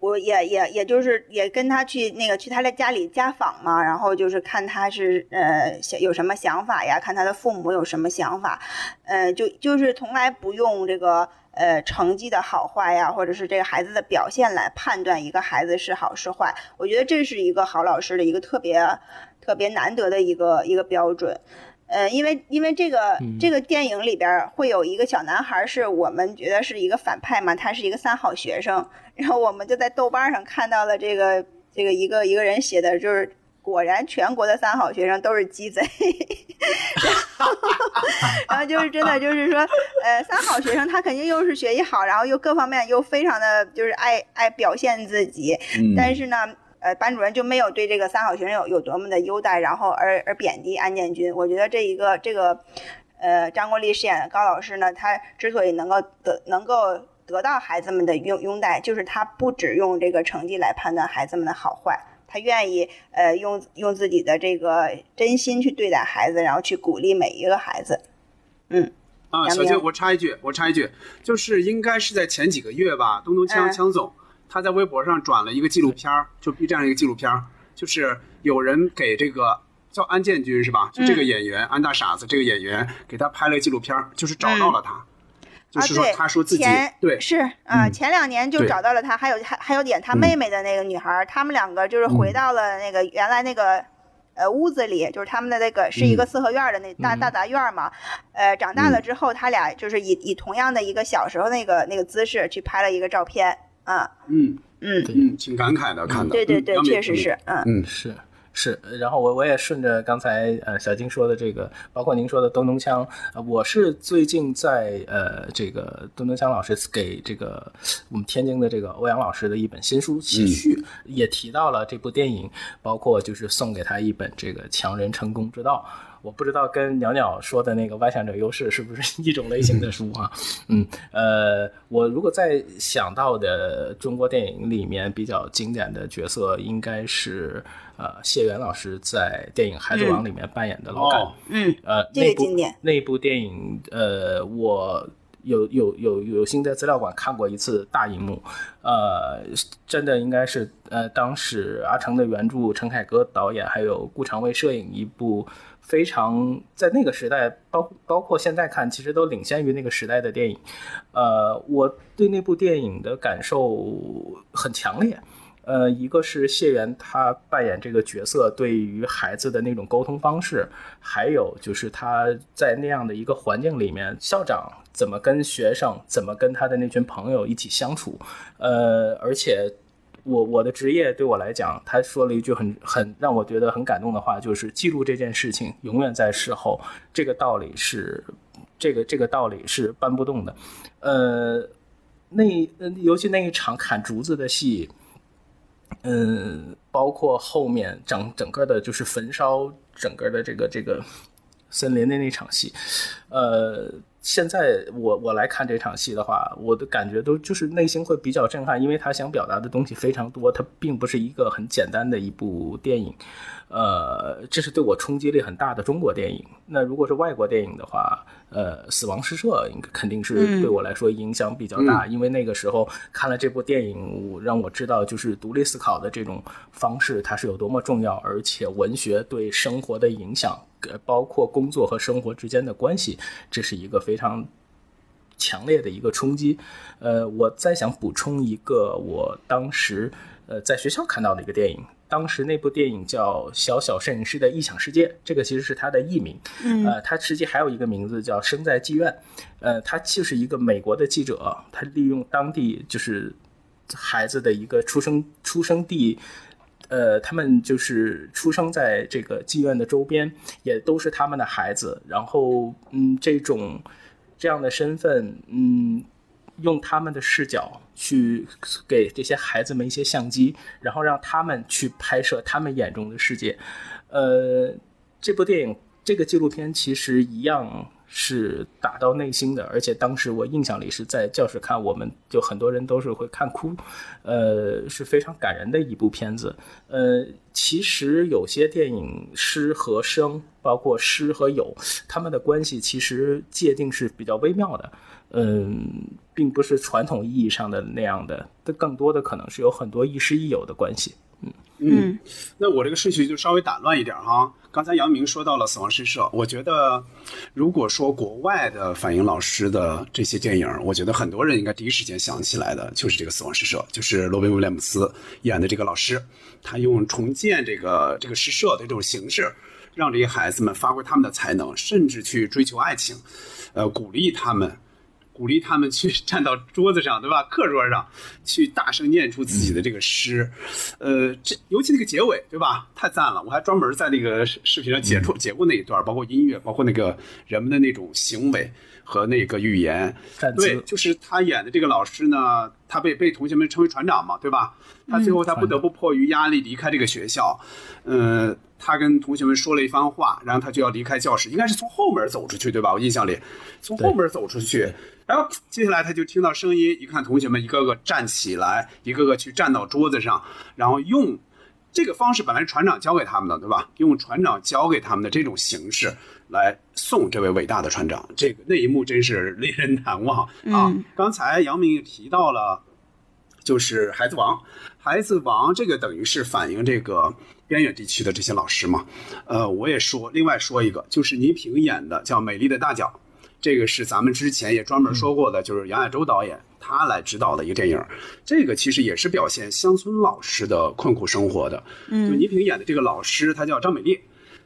我也也也就是也跟他去那个去他的家里家访嘛，然后就是看他是呃想有什么想法呀，看他的父母有什么想法。呃，就就是从来不用这个呃成绩的好坏呀，或者是这个孩子的表现来判断一个孩子是好是坏。我觉得这是一个好老师的一个特别。特别难得的一个一个标准，呃，因为因为这个这个电影里边会有一个小男孩，是我们觉得是一个反派嘛，他是一个三好学生，然后我们就在豆瓣上看到了这个这个一个一个人写的，就是果然全国的三好学生都是鸡贼，然后就是真的就是说，呃，三好学生他肯定又是学习好，然后又各方面又非常的就是爱爱表现自己，但是呢。呃，班主任就没有对这个三好学生有有多么的优待，然后而而贬低安建军。我觉得这一个这个，呃，张国立饰演的高老师呢，他之所以能够得能够得到孩子们的拥拥戴，就是他不只用这个成绩来判断孩子们的好坏，他愿意呃用用自己的这个真心去对待孩子，然后去鼓励每一个孩子。嗯，啊，小静，我插一句，我插一句，就是应该是在前几个月吧，东东枪枪总。他在微博上转了一个纪录片儿，就 B 站一个纪录片儿，就是有人给这个叫安建军是吧？就这个演员安大傻子这个演员给他拍了纪录片儿，就是找到了他，就是说他说自己对是啊，前两年就找到了他，还有还还有演他妹妹的那个女孩，他们两个就是回到了那个原来那个呃屋子里，就是他们的那个是一个四合院的那大大杂院嘛，呃，长大了之后他俩就是以以同样的一个小时候那个那个姿势去拍了一个照片。啊，嗯。嗯。嗯，挺感慨的，看到，对对对，确实是，嗯。嗯。是是，然后我我也顺着刚才呃小金说的这个，包括您说的东东锵，呃，我是最近在呃这个东东锵老师给这个我们天津的这个欧阳老师的一本新书写序，也提到了这部电影，包括就是送给他一本这个强人成功之道。我不知道跟鸟鸟说的那个外向者优势是不是 一种类型的书啊？嗯，呃，我如果在想到的中国电影里面比较经典的角色，应该是呃谢元老师在电影《孩子王》里面扮演的老干。嗯，呃，那部那部电影，呃，我有有有有幸在资料馆看过一次大荧幕，呃，真的应该是呃当时阿成的原著，陈凯歌导演，还有顾长卫摄影一部。非常在那个时代，包包括现在看，其实都领先于那个时代的电影。呃，我对那部电影的感受很强烈。呃，一个是谢元他扮演这个角色对于孩子的那种沟通方式，还有就是他在那样的一个环境里面，校长怎么跟学生，怎么跟他的那群朋友一起相处。呃，而且。我我的职业对我来讲，他说了一句很很让我觉得很感动的话，就是记录这件事情永远在事后，这个道理是，这个这个道理是搬不动的。呃，那尤其那一场砍竹子的戏，嗯，包括后面整整个的就是焚烧整个的这个这个。森林的那场戏，呃。现在我我来看这场戏的话，我的感觉都就是内心会比较震撼，因为他想表达的东西非常多，它并不是一个很简单的一部电影，呃，这是对我冲击力很大的中国电影。那如果是外国电影的话，呃，死亡诗社应该肯定是对我来说影响比较大，因为那个时候看了这部电影，让我知道就是独立思考的这种方式它是有多么重要，而且文学对生活的影响。包括工作和生活之间的关系，这是一个非常强烈的一个冲击。呃，我再想补充一个，我当时呃在学校看到的一个电影，当时那部电影叫《小小摄影师的异想世界》，这个其实是他的艺名。呃，他实际还有一个名字叫《生在妓院》。呃，他就是一个美国的记者，他利用当地就是孩子的一个出生出生地。呃，他们就是出生在这个妓院的周边，也都是他们的孩子。然后，嗯，这种这样的身份，嗯，用他们的视角去给这些孩子们一些相机，然后让他们去拍摄他们眼中的世界。呃，这部电影，这个纪录片其实一样。是打到内心的，而且当时我印象里是在教室看，我们就很多人都是会看哭，呃，是非常感人的一部片子。呃，其实有些电影诗和声，包括诗和友，他们的关系其实界定是比较微妙的，嗯，并不是传统意义上的那样的，更多的可能是有很多亦师亦友的关系。嗯嗯，那我这个顺序就稍微打乱一点哈。刚才杨明说到了《死亡诗社》，我觉得，如果说国外的反映老师的这些电影，我觉得很多人应该第一时间想起来的就是这个《死亡诗社》，就是罗宾威廉姆斯演的这个老师，他用重建这个这个诗社的这种形式，让这些孩子们发挥他们的才能，甚至去追求爱情，呃，鼓励他们。鼓励他们去站到桌子上，对吧？课桌上，去大声念出自己的这个诗，呃，这尤其那个结尾，对吧？太赞了！我还专门在那个视频上解出解过那一段，包括音乐，包括那个人们的那种行为和那个预言。对，就是他演的这个老师呢，他被被同学们称为船长嘛，对吧？他最后他不得不迫于压力离开这个学校，呃。他跟同学们说了一番话，然后他就要离开教室，应该是从后门走出去，对吧？我印象里，从后门走出去，然后接下来他就听到声音，一看同学们一个个站起来，一个个去站到桌子上，然后用这个方式，本来是船长教给他们的，对吧？用船长教给他们的这种形式来送这位伟大的船长，这个那一幕真是令人难忘啊！刚才杨明也提到了，就是《孩子王》，《孩子王》这个等于是反映这个。边远地区的这些老师嘛，呃，我也说，另外说一个，就是倪萍演的叫《美丽的大脚》，这个是咱们之前也专门说过的，就是杨亚洲导演他来指导的一个电影，这个其实也是表现乡村老师的困苦生活的。嗯，就倪萍演的这个老师，她叫张美丽，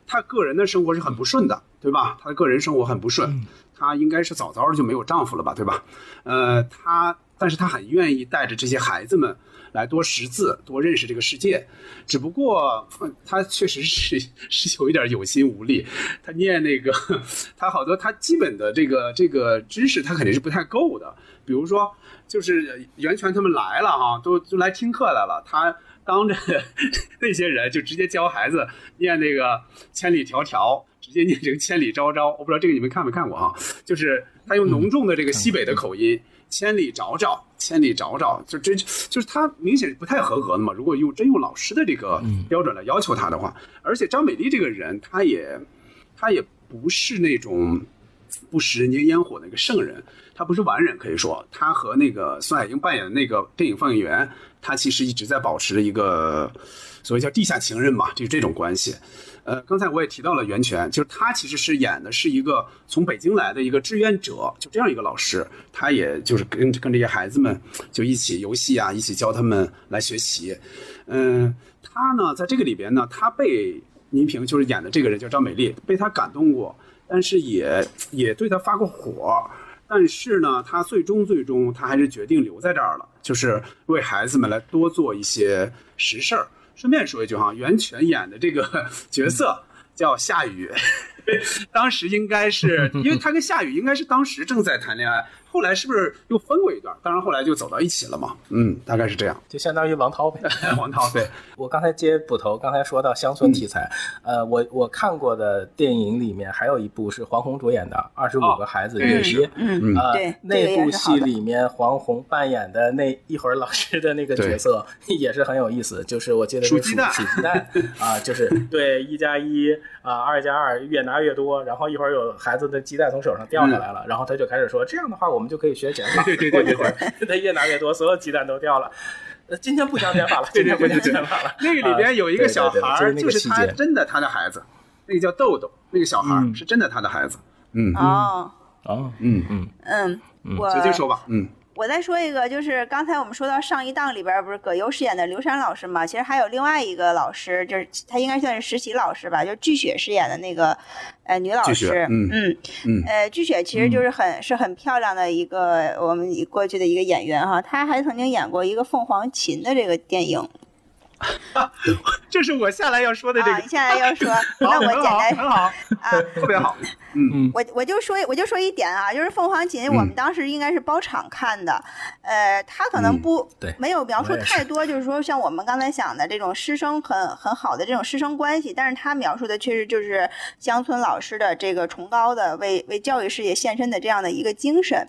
她个人的生活是很不顺的，对吧？她的个人生活很不顺，她应该是早早的就没有丈夫了吧，对吧？呃，她，但是她很愿意带着这些孩子们。来多识字，多认识这个世界，只不过她确实是是有一点有心无力。她念那个，她好多她基本的这个这个知识，她肯定是不太够的。比如说，就是袁泉他们来了哈，都都来听课来了，她当着 那些人就直接教孩子念那个千里迢迢，直接念成千里昭昭。我不知道这个你们看没看过哈，就是他用浓重的这个西北的口音，千里找找。千里找找，就这就是他明显不太合格的嘛。如果用真用老师的这个标准来要求他的话，而且张美丽这个人，他也他也不是那种不食人间烟火的一个圣人，他不是完人，可以说他和那个孙海英扮演的那个电影放映员，他其实一直在保持着一个所谓叫地下情人嘛，就是这种关系。呃，刚才我也提到了袁泉，就是他其实是演的是一个从北京来的一个志愿者，就这样一个老师，他也就是跟跟这些孩子们就一起游戏啊，一起教他们来学习。嗯，他呢在这个里边呢，他被倪萍就是演的这个人叫张美丽，被他感动过，但是也也对他发过火，但是呢，他最终最终他还是决定留在这儿了，就是为孩子们来多做一些实事儿。顺便说一句哈，袁泉演的这个 角色叫夏雨，当时应该是因为他跟夏雨应该是当时正在谈恋爱。后来是不是又分过一段？当然后来就走到一起了嘛。嗯，大概是这样，就相当于王涛呗。王涛对。我刚才接捕头，刚才说到乡村题材，呃，我我看过的电影里面还有一部是黄宏主演的《二十五个孩子月爹》。嗯呃，那部戏里面黄宏扮演的那一会儿老师的那个角色也是很有意思，就是我记得数鸡蛋，数鸡蛋 啊，就是对一加一啊，二加二越拿越多，然后一会儿有孩子的鸡蛋从手上掉下来了，然后他就开始说这样的话我。我们就可以学减法，对对对对对，它越拿越多，所有鸡蛋都掉了。呃，今天不讲减法了，今天不讲减法了。那个里边有一个小孩，就是他真的他的孩子，那个叫豆豆，那个小孩是真的他的孩子。嗯。哦。哦嗯。嗯。嗯，我直接说吧，嗯。我再说一个，就是刚才我们说到上一档里边不是葛优饰演的刘山老师嘛？其实还有另外一个老师，就是他应该算是实习老师吧，就是巨雪饰演的那个呃女老师。嗯嗯嗯。呃，巨雪其实就是很是很漂亮的一个我们过去的一个演员哈，她还曾经演过一个凤凰琴的这个电影。这是我下来要说的这个。你下来要说，那我简单很好啊，特别好。嗯嗯，我我就说我就说一点啊，就是凤凰琴，我们当时应该是包场看的。呃，他可能不对，没有描述太多，就是说像我们刚才想的这种师生很很好的这种师生关系，但是他描述的确实就是乡村老师的这个崇高的为为教育事业献身的这样的一个精神。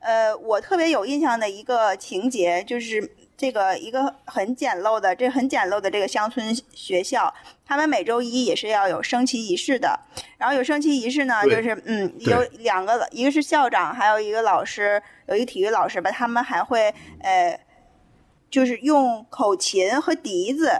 呃，我特别有印象的一个情节就是。这个一个很简陋的，这很简陋的这个乡村学校，他们每周一也是要有升旗仪式的。然后有升旗仪式呢，就是嗯，有两个，一个是校长，还有一个老师，有一个体育老师吧，他们还会呃，就是用口琴和笛子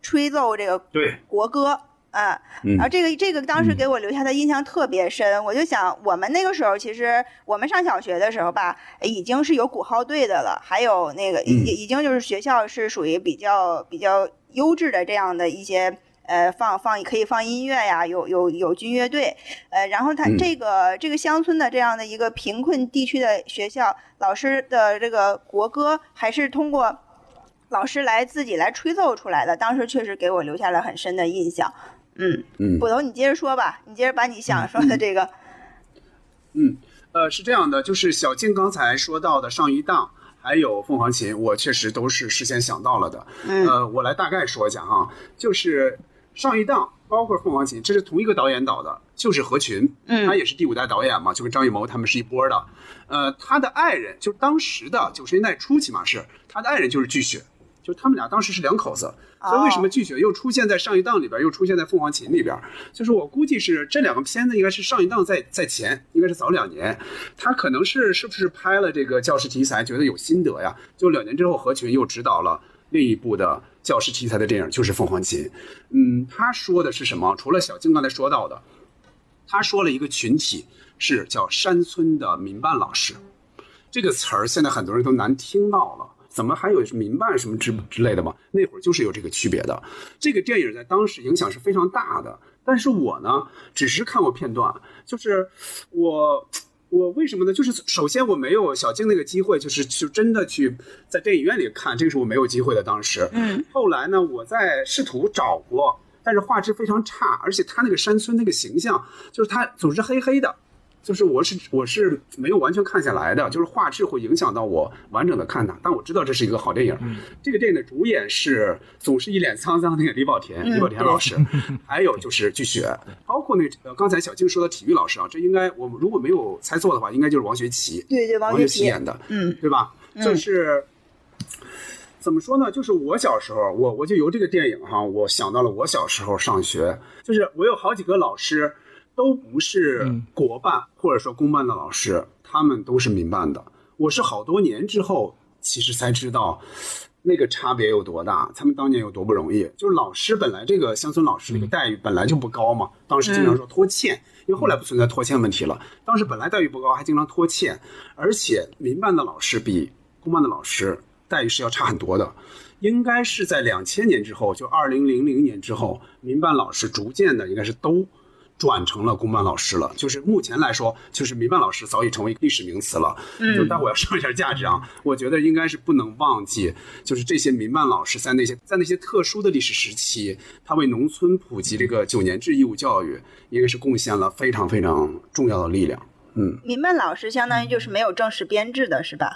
吹奏这个国歌。啊，然后这个这个当时给我留下的印象特别深，我就想我们那个时候其实我们上小学的时候吧，已经是有鼓号队的了，还有那个已已经就是学校是属于比较比较优质的这样的一些呃放放可以放音乐呀，有有有军乐队，呃，然后他这个这个乡村的这样的一个贫困地区的学校，老师的这个国歌还是通过老师来自己来吹奏出来的，当时确实给我留下了很深的印象。嗯嗯，捕头，你接着说吧，你接着把你想说的这个。嗯，呃，是这样的，就是小静刚才说到的上一档，还有凤凰琴，我确实都是事先想到了的。嗯，呃，我来大概说一下哈，就是上一档，包括凤凰琴，这是同一个导演导的，就是何群，嗯，他也是第五代导演嘛，就跟张艺谋他们是一波的。呃，他的爱人就是当时的九十年代初期嘛，是他的爱人就是巨雪。就他们俩当时是两口子，所以为什么巨雪又出现在上一档里边，又出现在凤凰琴里边？就是我估计是这两个片子应该是上一档在在前，应该是早两年。他可能是是不是拍了这个教师题材，觉得有心得呀？就两年之后，何群又指导了另一部的教师题材的电影，就是凤凰琴。嗯，他说的是什么？除了小静刚才说到的，他说了一个群体是叫山村的民办老师，这个词儿现在很多人都难听到了。怎么还有民办什么之之类的吗？那会儿就是有这个区别的。这个电影在当时影响是非常大的。但是我呢，只是看过片段。就是我，我为什么呢？就是首先我没有小静那个机会，就是就真的去在电影院里看，这个是我没有机会的。当时，嗯，后来呢，我在试图找过，但是画质非常差，而且他那个山村那个形象，就是他总是黑黑的。就是我是我是没有完全看下来的，就是画质会影响到我完整的看它。但我知道这是一个好电影。这个电影的主演是总是一脸沧桑那个李保田，李保田老师，还有就是巨雪，包括那呃刚才小静说的体育老师啊，这应该我们如果没有猜错的话，应该就是王学圻。对对，王学圻演的，嗯，对吧？就是怎么说呢？就是我小时候，我我就由这个电影哈，我想到了我小时候上学，就是我有好几个老师。都不是国办或者说公办的老师，他们都是民办的。我是好多年之后，其实才知道那个差别有多大，他们当年有多不容易。就是老师本来这个乡村老师那个待遇本来就不高嘛，当时经常说拖欠，因为后来不存在拖欠问题了。当时本来待遇不高，还经常拖欠，而且民办的老师比公办的老师待遇是要差很多的。应该是在两千年之后，就二零零零年之后，民办老师逐渐的应该是都。转成了公办老师了。就是目前来说，就是民办老师早已成为历史名词了。嗯，就待会要说一下价值啊，我觉得应该是不能忘记，就是这些民办老师在那些在那些特殊的历史时期，他为农村普及这个九年制义务教育，应该是贡献了非常非常重要的力量。嗯，民办老师相当于就是没有正式编制的，是吧？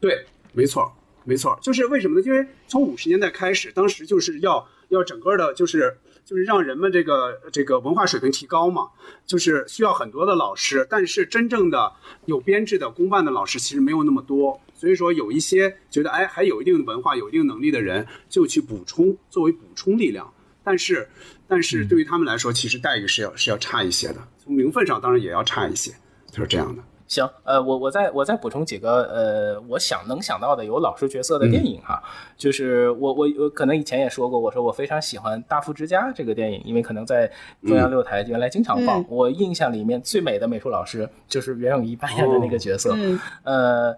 对，没错，没错，就是为什么呢？因为从五十年代开始，当时就是要要整个的，就是就是让人们这个这个文化水平提高嘛，就是需要很多的老师，但是真正的有编制的公办的老师其实没有那么多，所以说有一些觉得哎还有一定的文化、有一定能力的人就去补充，作为补充力量，但是但是对于他们来说，其实待遇是要是要差一些的，从名分上当然也要差一些。就是这样的。行，呃，我我再我再补充几个，呃，我想能想到的有老师角色的电影哈，就是我我我可能以前也说过，我说我非常喜欢《大富之家》这个电影，因为可能在中央六台原来经常放。我印象里面最美的美术老师就是袁咏仪扮演的那个角色。呃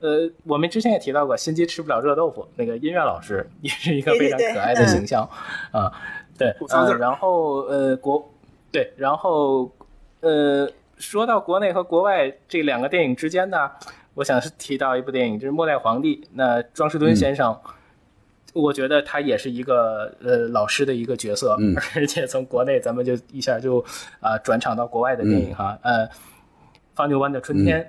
呃，我们之前也提到过，心机吃不了热豆腐，那个音乐老师也是一个非常可爱的形象啊。对，呃，然后呃国对，然后呃。说到国内和国外这两个电影之间呢，我想是提到一部电影，就是《末代皇帝》。那庄士敦先生，我觉得他也是一个呃老师的一个角色，而且从国内咱们就一下就啊转场到国外的电影哈，呃，《放牛班的春天》，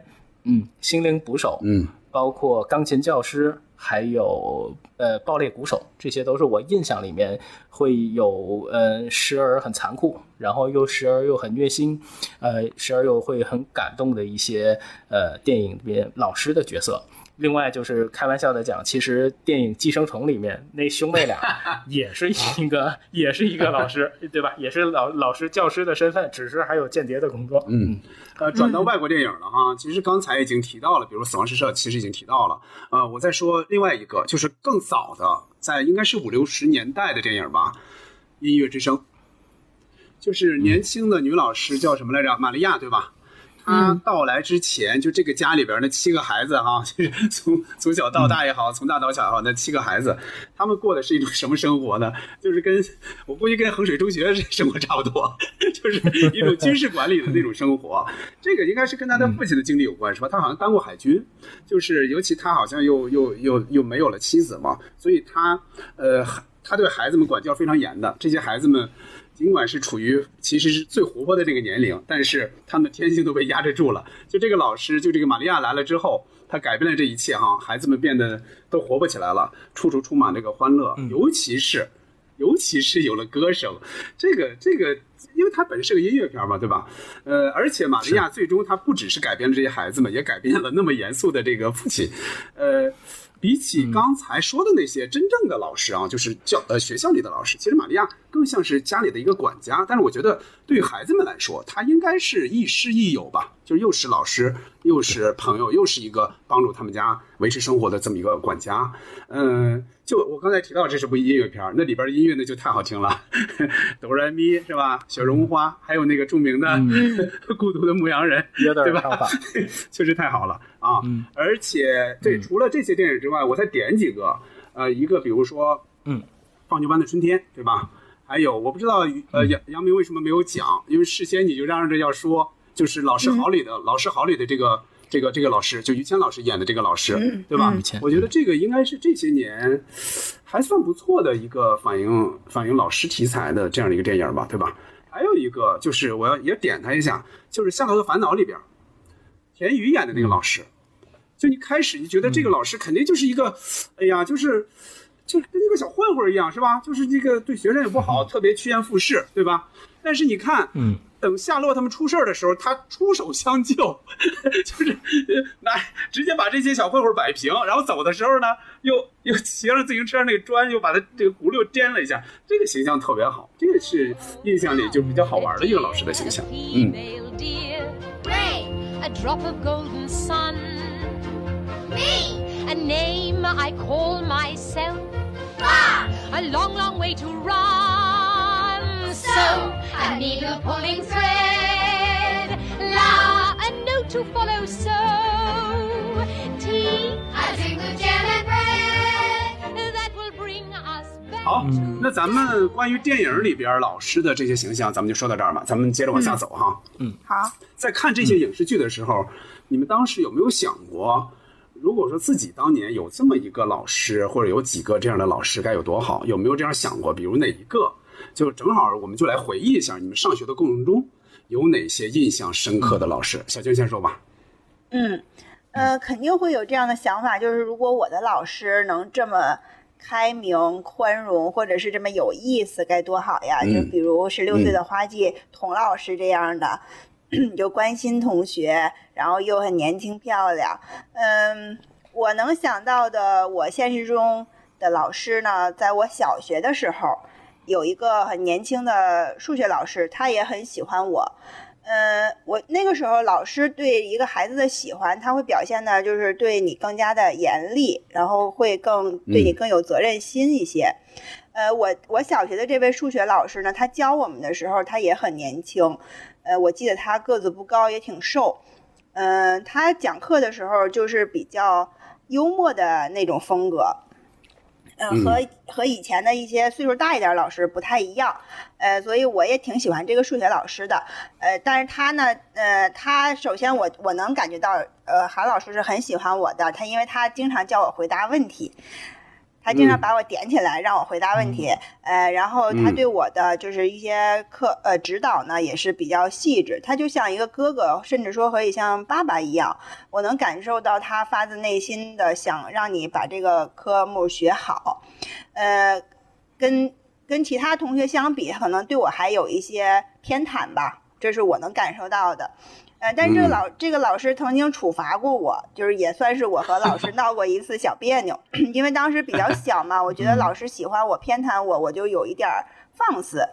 嗯，《心灵捕手》，嗯，包括《钢琴教师》。还有呃，爆裂鼓手，这些都是我印象里面会有呃，时而很残酷，然后又时而又很虐心，呃，时而又会很感动的一些呃电影里面老师的角色。另外就是开玩笑的讲，其实电影《寄生虫》里面那兄妹俩 也是一个，也是一个老师，对吧？也是老老师、教师的身份，只是还有间谍的工作。嗯，呃，转到外国电影了哈。其实刚才已经提到了，比如《死亡诗社》，其实已经提到了。呃，我再说另外一个，就是更早的，在应该是五六十年代的电影吧，《音乐之声》，就是年轻的女老师叫什么来着？玛利亚，对吧？他到来之前，就这个家里边那七个孩子哈，就是从从小到大也好，从大到小也好，那七个孩子，他们过的是一种什么生活呢？就是跟我估计跟衡水中学生活差不多，就是一种军事管理的那种生活。这个应该是跟他的父亲的经历有关，是吧？他好像当过海军，就是尤其他好像又又又又没有了妻子嘛，所以他呃，他对孩子们管教非常严的，这些孩子们。尽管是处于其实是最活泼的这个年龄，但是他们天性都被压制住了。就这个老师，就这个玛利亚来了之后，他改变了这一切哈，孩子们变得都活泼起来了，处处充满这个欢乐。尤其是，尤其是有了歌声，这个这个，因为它本身是个音乐片嘛，对吧？呃，而且玛利亚最终他不只是改变了这些孩子们，也改变了那么严肃的这个父亲，呃。比起刚才说的那些真正的老师啊，就是教呃学校里的老师，其实玛利亚更像是家里的一个管家。但是我觉得对于孩子们来说，他应该是亦师亦友吧，就是又是老师，又是朋友，又是一个帮助他们家维持生活的这么一个管家。嗯，就我刚才提到这是部音乐片，那里边的音乐那就太好听了，哆来咪是吧？雪绒花，还有那个著名的 孤独的牧羊人，对吧？确实太好了。啊，而且对，除了这些电影之外，我再点几个，呃，一个比如说，嗯，放牛班的春天，对吧？还有我不知道，呃，杨杨明为什么没有讲？因为事先你就嚷嚷着要说，就是《老师好》里的《老师好》里的这个这个这个老师，就于谦老师演的这个老师，对吧？我觉得这个应该是这些年还算不错的一个反映反映老师题材的这样的一个电影吧，对吧？还有一个就是我要也点他一下，就是《夏洛的烦恼》里边，田雨演的那个老师。就一开始你觉得这个老师肯定就是一个，哎呀，就是，就是跟一个小混混一样，是吧？就是这个对学生也不好，特别趋炎附势，对吧？但是你看，嗯，等夏洛他们出事儿的时候，他出手相救，就是拿直接把这些小混混摆平，然后走的时候呢，又又骑上自行车那个砖，又把他这个轱辘颠了一下，这个形象特别好，这个是印象里就比较好玩的一个老师的形象，嗯。Me! A name I call myself. Ah! A long, long way to run. So, a needle pulling thread. La, a note to follow. So, tea, a drink of jam and bread. That will bring us back. 好，那咱们关于电影里边老师的这些形象，咱们就说到这儿吧。咱们接着往下走哈。嗯，好。在看这些影视剧的时候，你们当时有没有想过，如果说自己当年有这么一个老师，或者有几个这样的老师，该有多好？有没有这样想过？比如哪一个？就正好，我们就来回忆一下，你们上学的过程中有哪些印象深刻的老师？小静先说吧。嗯，呃，肯定会有这样的想法，就是如果我的老师能这么开明、宽容，或者是这么有意思，该多好呀！就比如十六岁的花季童老师这样的，就关心同学，然后又很年轻漂亮。嗯，我能想到的，我现实中的老师呢，在我小学的时候。有一个很年轻的数学老师，他也很喜欢我。嗯，我那个时候老师对一个孩子的喜欢，他会表现的就是对你更加的严厉，然后会更对你更有责任心一些。呃，我我小学的这位数学老师呢，他教我们的时候，他也很年轻。呃，我记得他个子不高，也挺瘦。嗯，他讲课的时候就是比较幽默的那种风格。嗯，和和以前的一些岁数大一点老师不太一样，呃，所以我也挺喜欢这个数学老师的，呃，但是他呢，呃，他首先我我能感觉到，呃，韩老师是很喜欢我的，他因为他经常叫我回答问题。他经常把我点起来让我回答问题，呃，然后他对我的就是一些课呃指导呢也是比较细致，他就像一个哥哥，甚至说可以像爸爸一样，我能感受到他发自内心的想让你把这个科目学好，呃，跟跟其他同学相比，可能对我还有一些偏袒吧，这是我能感受到的。呃，但这个老这个老师曾经处罚过我，就是也算是我和老师闹过一次小别扭，因为当时比较小嘛，我觉得老师喜欢我偏袒我，我就有一点放肆，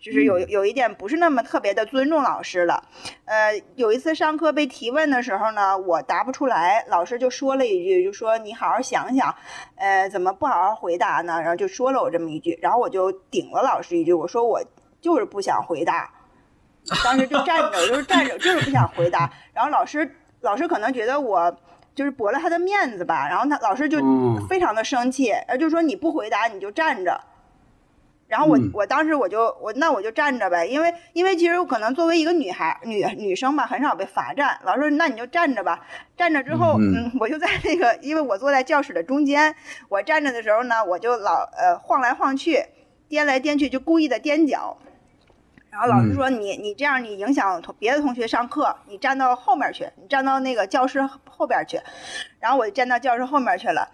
就是有有一点不是那么特别的尊重老师了。呃，有一次上课被提问的时候呢，我答不出来，老师就说了一句，就说你好好想想，呃，怎么不好好回答呢？然后就说了我这么一句，然后我就顶了老师一句，我说我就是不想回答。当时就站着，就是站着，就是不想回答。然后老师，老师可能觉得我就是驳了他的面子吧。然后他老师就非常的生气，呃，就说你不回答你就站着。然后我我当时我就我那我就站着呗，因为因为其实可能作为一个女孩女女生吧，很少被罚站。老师说那你就站着吧。站着之后，嗯，我就在那个，因为我坐在教室的中间，我站着的时候呢，我就老呃晃来晃去，颠来颠去，就故意的颠脚。然后老师说你你这样你影响同别的同学上课，你站到后面去，你站到那个教室后边去。然后我就站到教室后面去了，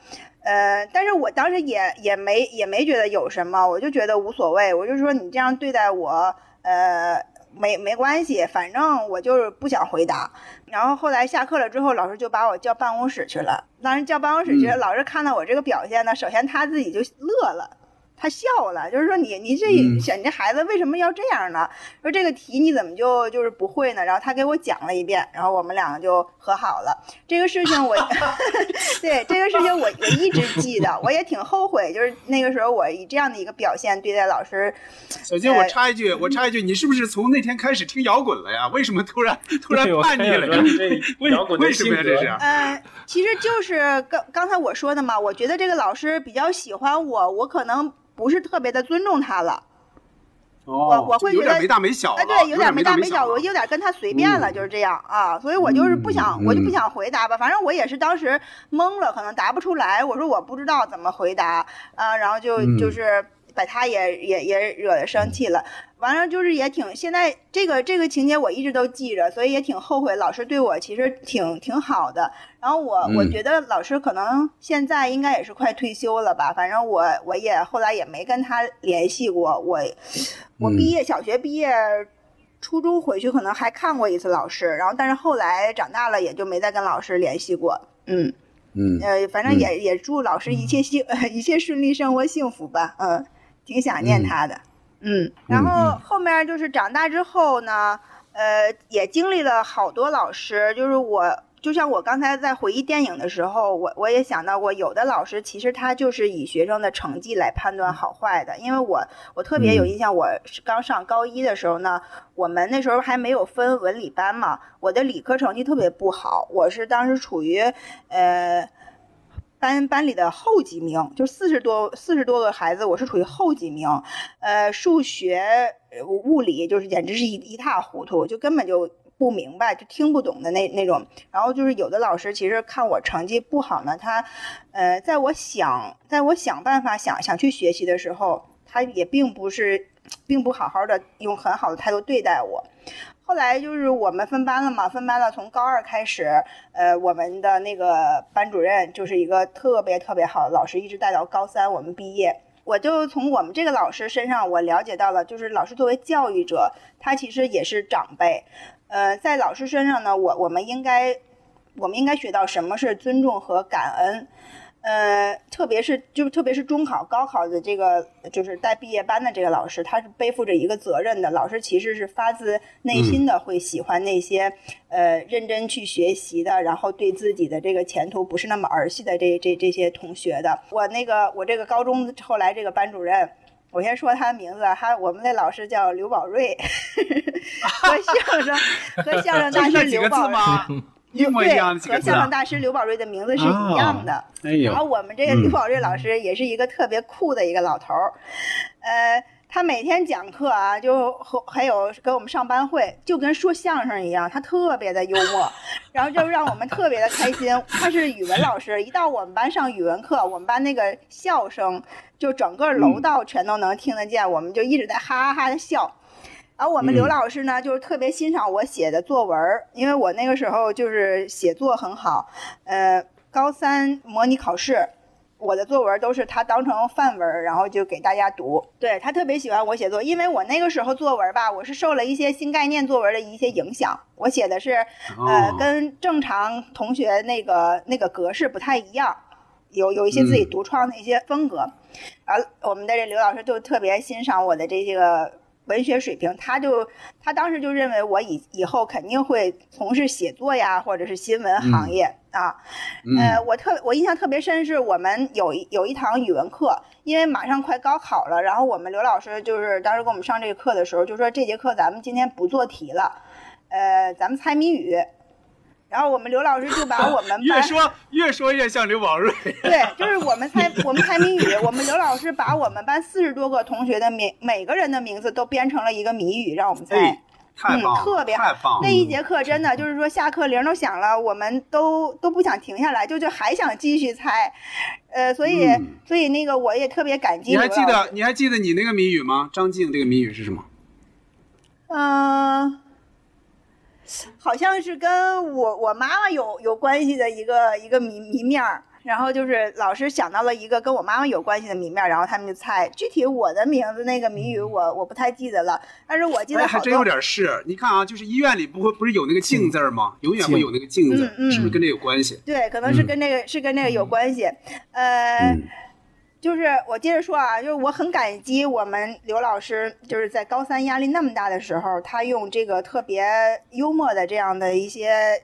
呃，但是我当时也也没也没觉得有什么，我就觉得无所谓，我就说你这样对待我，呃，没没关系，反正我就是不想回答。然后后来下课了之后，老师就把我叫办公室去了。当时叫办公室去，老师看到我这个表现呢，首先他自己就乐了。他笑了，就是说你你这选这孩子为什么要这样呢？说这个题你怎么就就是不会呢？然后他给我讲了一遍，然后我们两个就和好了。这个事情我，对这个事情我我一直记得，我也挺后悔，就是那个时候我以这样的一个表现对待老师。小金，我插一句，我插一句，你是不是从那天开始听摇滚了呀？为什么突然突然叛逆了？为为什么呀？这是？呃，其实就是刚刚才我说的嘛，我觉得这个老师比较喜欢我，我可能。不是特别的尊重他了，我我会觉得没大没小，哎，对，有点没大没小，我有点跟他随便了，就是这样啊，所以我就是不想，我就不想回答吧，反正我也是当时懵了，可能答不出来，我说我不知道怎么回答啊，然后就就是把他也也也惹生气了。完了就是也挺，现在这个这个情节我一直都记着，所以也挺后悔。老师对我其实挺挺好的。然后我我觉得老师可能现在应该也是快退休了吧。反正我我也后来也没跟他联系过。我我毕业小学毕业，初中回去可能还看过一次老师。然后但是后来长大了也就没再跟老师联系过。嗯嗯呃，反正也也祝老师一切幸 一切顺利，生活幸福吧。嗯，挺想念他的。嗯，然后后面就是长大之后呢，呃，也经历了好多老师。就是我，就像我刚才在回忆电影的时候，我我也想到过，有的老师其实他就是以学生的成绩来判断好坏的。因为我我特别有印象，我刚上高一的时候呢，我们那时候还没有分文理班嘛，我的理科成绩特别不好，我是当时处于呃。班班里的后几名，就四十多四十多个孩子，我是处于后几名。呃，数学、物理就是简直是一一塌糊涂，就根本就不明白，就听不懂的那那种。然后就是有的老师其实看我成绩不好呢，他呃，在我想在我想办法想想去学习的时候，他也并不是并不好好的用很好的态度对待我。后来就是我们分班了嘛，分班了，从高二开始，呃，我们的那个班主任就是一个特别特别好的老师，一直带到高三我们毕业。我就从我们这个老师身上，我了解到了，就是老师作为教育者，他其实也是长辈。呃，在老师身上呢，我我们应该，我们应该学到什么是尊重和感恩。呃，特别是就特别是中考、高考的这个，就是带毕业班的这个老师，他是背负着一个责任的。老师其实是发自内心的会喜欢那些，呃，认真去学习的，然后对自己的这个前途不是那么儿戏的这这这些同学的。我那个我这个高中后来这个班主任，我先说他的名字，他我们那老师叫刘宝瑞，和相声和相声大师刘宝瑞。一模一样，和相声大师刘宝瑞的名字是一样的。然后我们这个刘宝瑞老师也是一个特别酷的一个老头儿，呃，他每天讲课啊，就和还有给我们上班会，就跟说相声一样，他特别的幽默，然后就让我们特别的开心。他是语文老师，一到我们班上语文课，我们班那个笑声就整个楼道全都能听得见，我们就一直在哈哈哈的笑。然后我们刘老师呢，就是特别欣赏我写的作文，因为我那个时候就是写作很好，呃，高三模拟考试，我的作文都是他当成范文，然后就给大家读。对他特别喜欢我写作，因为我那个时候作文吧，我是受了一些新概念作文的一些影响，我写的是，呃，跟正常同学那个那个格式不太一样，有有一些自己独创的一些风格。然后我们的这刘老师就特别欣赏我的这些个。文学水平，他就他当时就认为我以以后肯定会从事写作呀，或者是新闻行业啊。呃，我特我印象特别深，是我们有一有一堂语文课，因为马上快高考了，然后我们刘老师就是当时给我们上这个课的时候，就说这节课咱们今天不做题了，呃，咱们猜谜语。然后我们刘老师就把我们 越说越说越像刘宝瑞。对，就是我们猜我们猜谜语，我们刘老师把我们班四十多个同学的名每个人的名字都编成了一个谜语，让我们猜。太棒，特别太棒。那一节课真的就是说下课铃都响了，我们都都不想停下来，就就还想继续猜。呃，所以所以那个我也特别感激。你还记得你还记得你那个谜语吗？张静这个谜语是什么？嗯。好像是跟我我妈妈有有关系的一个一个谜谜面儿，然后就是老师想到了一个跟我妈妈有关系的谜面儿，然后他们就猜。具体我的名字那个谜语我我不太记得了，但是我记得还真有点是。你看啊，就是医院里不会不是有那个镜字吗？永远会有那个镜字，是不是跟这有关系？对，可能是跟那个是跟那个有关系。呃。就是我接着说啊，就是我很感激我们刘老师，就是在高三压力那么大的时候，他用这个特别幽默的这样的一些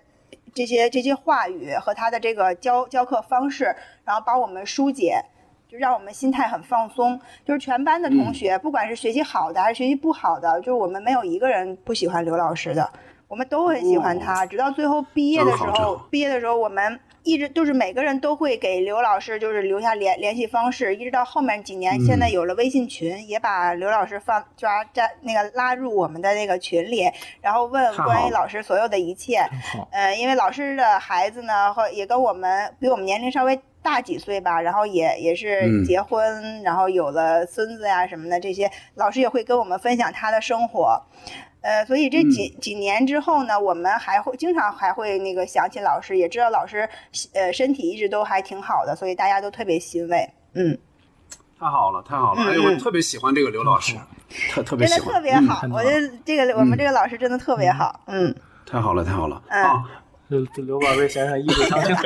这些这些话语和他的这个教教课方式，然后把我们疏解，就让我们心态很放松。就是全班的同学，不管是学习好的还是学习不好的，就是我们没有一个人不喜欢刘老师的，我们都很喜欢他。直到最后毕业的时候，毕业的时候我们。一直就是每个人都会给刘老师就是留下联联系方式，一直到后面几年，现在有了微信群，也把刘老师放抓在那个拉入我们的那个群里，然后问关于老师所有的一切。嗯，因为老师的孩子呢，和也跟我们比我们年龄稍微大几岁吧，然后也也是结婚，然后有了孙子呀什么的，这些老师也会跟我们分享他的生活。呃，所以这几几年之后呢，我们还会经常还会那个想起老师，也知道老师呃身体一直都还挺好的，所以大家都特别欣慰。嗯，太好了，太好了！哎，我特别喜欢这个刘老师，特特别喜欢，真的特别好。我觉得这个我们这个老师真的特别好。嗯，太好了，太好了。嗯。这刘宝瑞先生一直长青。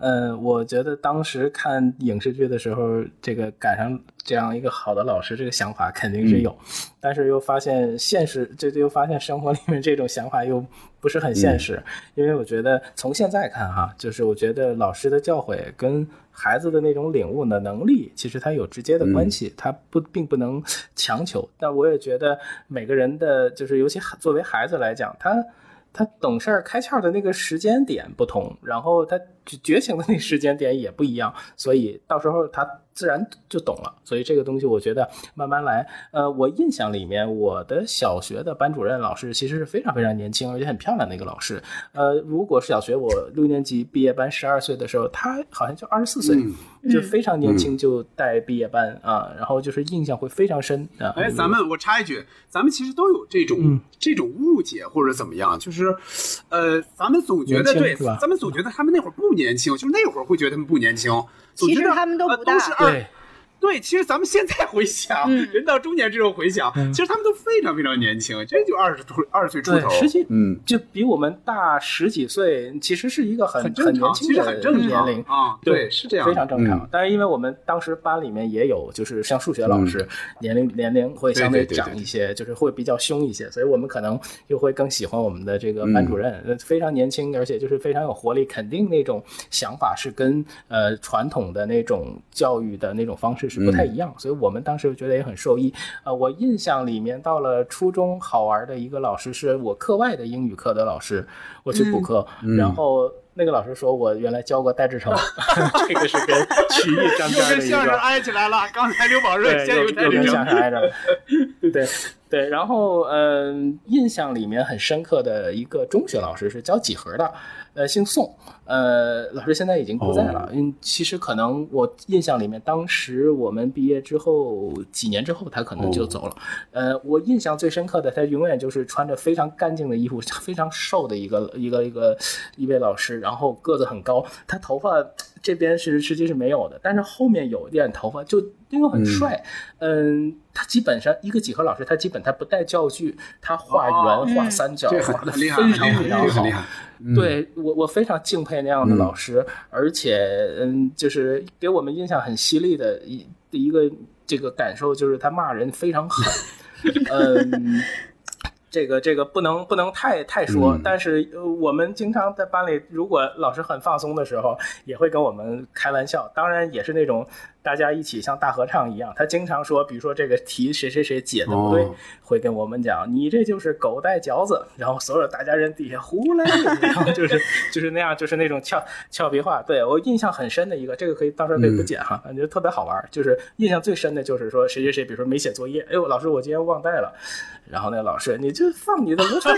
嗯，我觉得当时看影视剧的时候，这个赶上这样一个好的老师，这个想法肯定是有，但是又发现现实，这就又发现生活里面这种想法又不是很现实。因为我觉得从现在看哈，就是我觉得老师的教诲跟孩子的那种领悟的能力，其实它有直接的关系，它不并不能强求。但我也觉得每个人的，就是尤其作为孩子来讲，他。他懂事儿开窍的那个时间点不同，然后他觉醒的那时间点也不一样，所以到时候他。自然就懂了，所以这个东西我觉得慢慢来。呃，我印象里面，我的小学的班主任老师其实是非常非常年轻而且很漂亮的一个老师。呃，如果是小学我六年级毕业班十二岁的时候，他好像就二十四岁，就非常年轻就带毕业班啊，然后就是印象会非常深啊。哎，咱们我插一句，咱们其实都有这种这种误解或者怎么样，就是呃，咱们总觉得对，咱们总觉得他们那会儿不年轻，就是那会儿会觉得他们不年轻。其实他们都不大。对。对，其实咱们现在回想，人到中年之后回想，其实他们都非常非常年轻，真就二十出二十岁出头，实际嗯，就比我们大十几岁，其实是一个很很年轻的年龄啊。对，是这样，非常正常。但是因为我们当时班里面也有，就是像数学老师，年龄年龄会相对长一些，就是会比较凶一些，所以我们可能又会更喜欢我们的这个班主任，非常年轻，而且就是非常有活力，肯定那种想法是跟呃传统的那种教育的那种方式。是不太一样，所以我们当时觉得也很受益。呃，我印象里面到了初中好玩的一个老师是我课外的英语课的老师，我去补课，然后那个老师说我原来教过戴志诚，这个是跟曲艺 沾边的一个。跟相声挨起来了，刚才刘宝瑞先有跟相声挨着，了对对。然后嗯，印象里面很深刻的一个中学老师是教几何的。呃，姓宋，呃，老师现在已经不在了。嗯，其实可能我印象里面，当时我们毕业之后几年之后，他可能就走了。呃，我印象最深刻的，他永远就是穿着非常干净的衣服，非常瘦的一个一个一个一位老师，然后个子很高，他头发这边是实际是没有的，但是后面有一点头发，就因为很帅。嗯，他基本上一个几何老师，他基本他不带教具，他画圆画三角画的非常非常好。对我，我非常敬佩那样的老师，而且，嗯，就是给我们印象很犀利的一的一个这个感受，就是他骂人非常狠，嗯，这个这个不能不能太太说，但是我们经常在班里，如果老师很放松的时候，也会跟我们开玩笑，当然也是那种。大家一起像大合唱一样，他经常说，比如说这个题谁谁谁解的不对，会跟我们讲，你这就是狗带嚼子，然后所有大家人底下呼啦，然 后就是就是那样，就是那种俏俏皮话。对我印象很深的一个，这个可以到时候可以不剪哈，感觉特别好玩。就是印象最深的就是说谁谁谁，比如说没写作业，哎呦老师我今天忘带了，然后那个老师你就放你的螺旋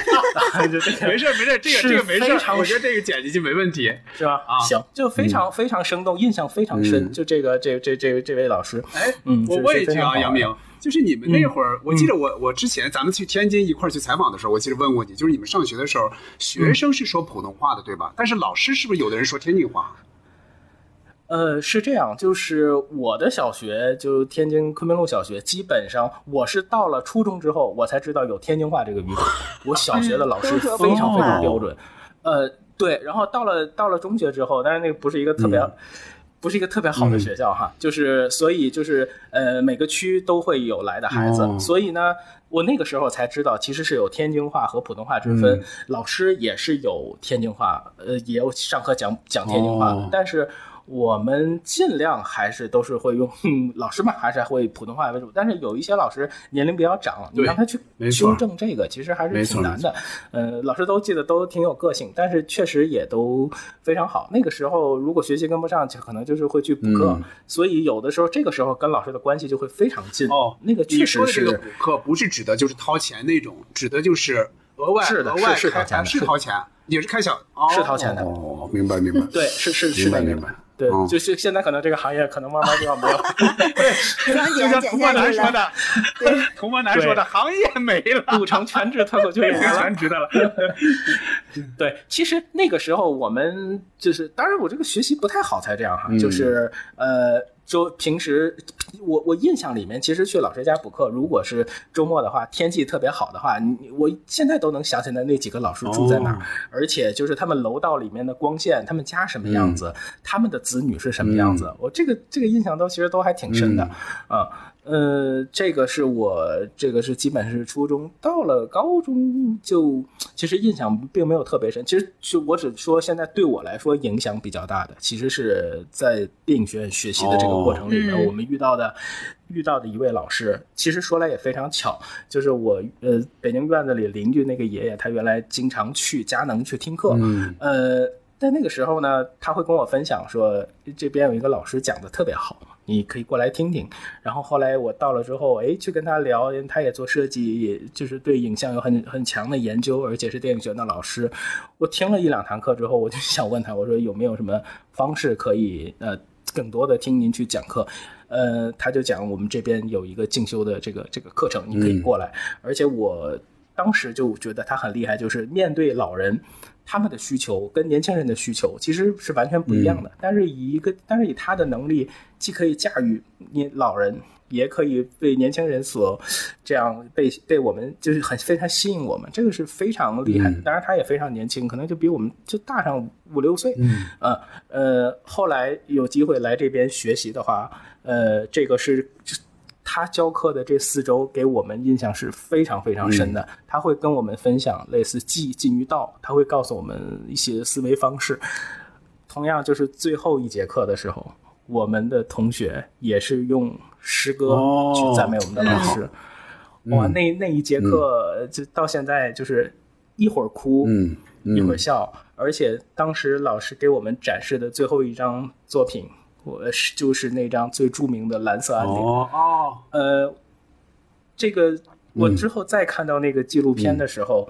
就这个没事没事，这个这个没事，我觉得这个剪辑就没问题，是吧？啊，行，就非常非常生动，印象非常深，就这个这这。这位这位老师，哎，嗯，我问一句啊，杨明，就是你们那会儿，我记得我我之前咱们去天津一块儿去采访的时候，我记得问过你，就是你们上学的时候，学生是说普通话的，对吧？但是老师是不是有的人说天津话？呃，是这样，就是我的小学，就天津昆明路小学，基本上我是到了初中之后，我才知道有天津话这个语种。我小学的老师非常非常标准，呃，对，然后到了到了中学之后，但是那个不是一个特别。不是一个特别好的学校哈，就是所以就是呃每个区都会有来的孩子，所以呢，我那个时候才知道其实是有天津话和普通话之分，老师也是有天津话，呃也有上课讲讲天津话，但是。我们尽量还是都是会用 老师嘛，还是会普通话为主。但是有一些老师年龄比较长，你让他去纠正这个，其实还是挺难的。呃，老师都记得都挺有个性，但是确实也都非常好。那个时候如果学习跟不上，可能就是会去补课。所以有的时候这个时候跟老师的关系就会非常近。哦，那个确实是。补课不是指的就是掏钱那种，指的就是额外额外是掏钱，是掏钱，也是开小，是掏钱的。哦，明白明白。对，是是是的，明白。对，就是现在可能这个行业可能慢慢就要没有。对，就像童漠南说的，对，童漠男说的行业没了，组成全职脱口秀演员 全职的了。对，其实那个时候我们就是，当然我这个学习不太好才这样哈，就是呃。就平时，我我印象里面，其实去老师家补课，如果是周末的话，天气特别好的话，你我现在都能想起来那几个老师住在哪儿，而且就是他们楼道里面的光线，他们家什么样子，他们的子女是什么样子，我这个这个印象都其实都还挺深的，啊。呃，这个是我这个是基本是初中，到了高中就其实印象并没有特别深。其实就我只说现在对我来说影响比较大的，其实是在电影学院学习的这个过程里面，我们遇到的遇到的一位老师，其实说来也非常巧，就是我呃北京院子里邻居那个爷爷，他原来经常去佳能去听课，呃。在那个时候呢，他会跟我分享说，这边有一个老师讲的特别好，你可以过来听听。然后后来我到了之后，哎，去跟他聊，他也做设计，也就是对影像有很很强的研究，而且是电影学院的老师。我听了一两堂课之后，我就想问他，我说有没有什么方式可以呃更多的听您去讲课？呃，他就讲我们这边有一个进修的这个这个课程，你可以过来。而且我当时就觉得他很厉害，就是面对老人。他们的需求跟年轻人的需求其实是完全不一样的，但是以一个，但是以他的能力，既可以驾驭年老人，也可以被年轻人所这样被被我们就是很非常吸引我们，这个是非常厉害。当然他也非常年轻，可能就比我们就大上五六岁。嗯，呃呃，后来有机会来这边学习的话，呃，这个是。他教课的这四周给我们印象是非常非常深的。他会跟我们分享类似技进于道，他会告诉我们一些思维方式。同样，就是最后一节课的时候，我们的同学也是用诗歌去赞美我们的老师。哇，那那一节课就到现在就是一会儿哭，一会儿笑，而且当时老师给我们展示的最后一张作品。我是就是那张最著名的蓝色安定哦，呃，这个我之后再看到那个纪录片的时候，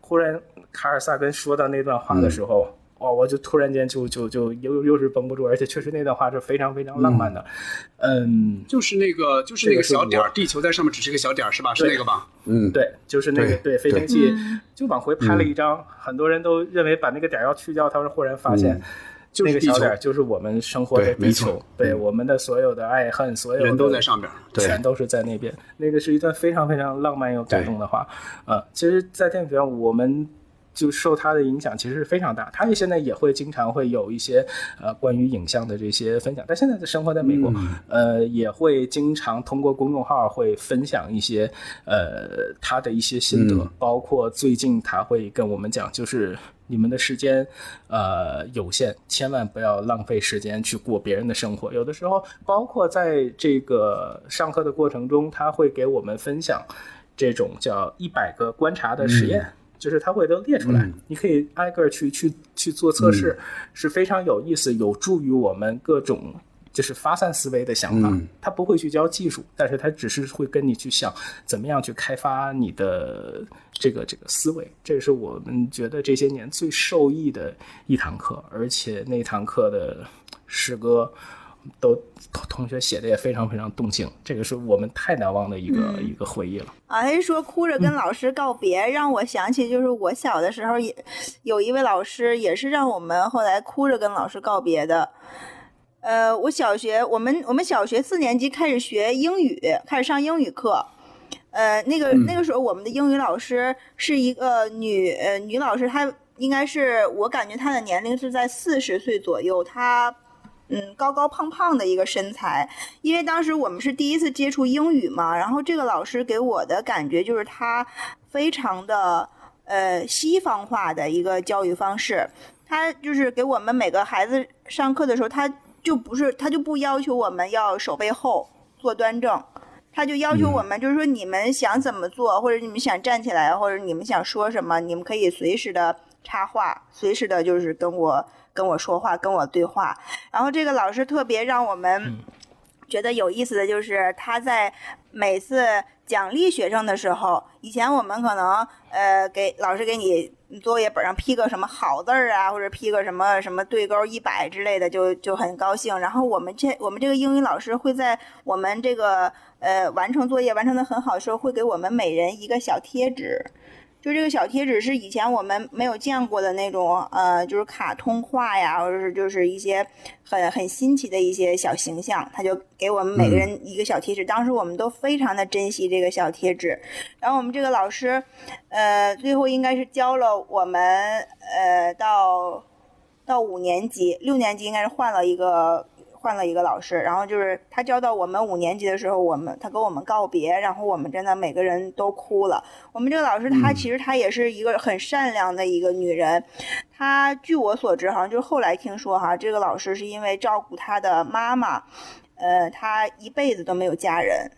忽然卡尔萨根说到那段话的时候，哦，我就突然间就就就又又是绷不住，而且确实那段话是非常非常浪漫的，嗯，就是那个就是那个小点儿，地球在上面只是一个小点儿，是吧？是那个吧？嗯，对，就是那个对飞行器就往回拍了一张，很多人都认为把那个点儿要去掉，他说忽然发现。那个小点就是我们生活的地球，对我们的所有的爱恨，所有人都在上边，全都是在那边。那个是一段非常非常浪漫又感动的话。呃，其实，在电影学院，我们就受他的影响，其实是非常大。他也现在也会经常会有一些呃关于影像的这些分享。但现在的生活在美国，呃，也会经常通过公众号会分享一些呃他的一些心得，包括最近他会跟我们讲，就是。你们的时间，呃，有限，千万不要浪费时间去过别人的生活。有的时候，包括在这个上课的过程中，他会给我们分享这种叫一百个观察的实验，就是他会都列出来，你可以挨个去去去做测试，是非常有意思，有助于我们各种。就是发散思维的想法，他不会去教技术，但是他只是会跟你去想怎么样去开发你的这个这个思维。这是我们觉得这些年最受益的一堂课，而且那堂课的诗歌都同学写的也非常非常动情，这个是我们太难忘的一个一个回忆了。哎，说哭着跟老师告别，让我想起就是我小的时候也有一位老师，也是让我们后来哭着跟老师告别的。呃，我小学，我们我们小学四年级开始学英语，开始上英语课。呃，那个那个时候，我们的英语老师是一个女呃女老师，她应该是我感觉她的年龄是在四十岁左右，她嗯高高胖胖的一个身材。因为当时我们是第一次接触英语嘛，然后这个老师给我的感觉就是她非常的呃西方化的一个教育方式，她就是给我们每个孩子上课的时候，她。就不是他就不要求我们要手背后坐端正，他就要求我们就是说你们想怎么做，或者你们想站起来，或者你们想说什么，你们可以随时的插话，随时的就是跟我跟我说话，跟我对话。然后这个老师特别让我们觉得有意思的就是他在每次奖励学生的时候，以前我们可能呃给老师给你。作业本上批个什么好字儿啊，或者批个什么什么对勾一百之类的，就就很高兴。然后我们这我们这个英语老师会在我们这个呃完成作业完成的很好的时候，会给我们每人一个小贴纸。就这个小贴纸是以前我们没有见过的那种，呃，就是卡通画呀，或者是就是一些很很新奇的一些小形象，他就给我们每个人一个小贴纸。当时我们都非常的珍惜这个小贴纸。然后我们这个老师，呃，最后应该是教了我们，呃，到到五年级、六年级应该是换了一个换了一个老师，然后就是他教到我们五年级的时候，我们他跟我们告别，然后我们真的每个人都哭了。我们这个老师她其实她也是一个很善良的一个女人，她据我所知，好像就是后来听说哈，这个老师是因为照顾她的妈妈，呃，她一辈子都没有嫁人。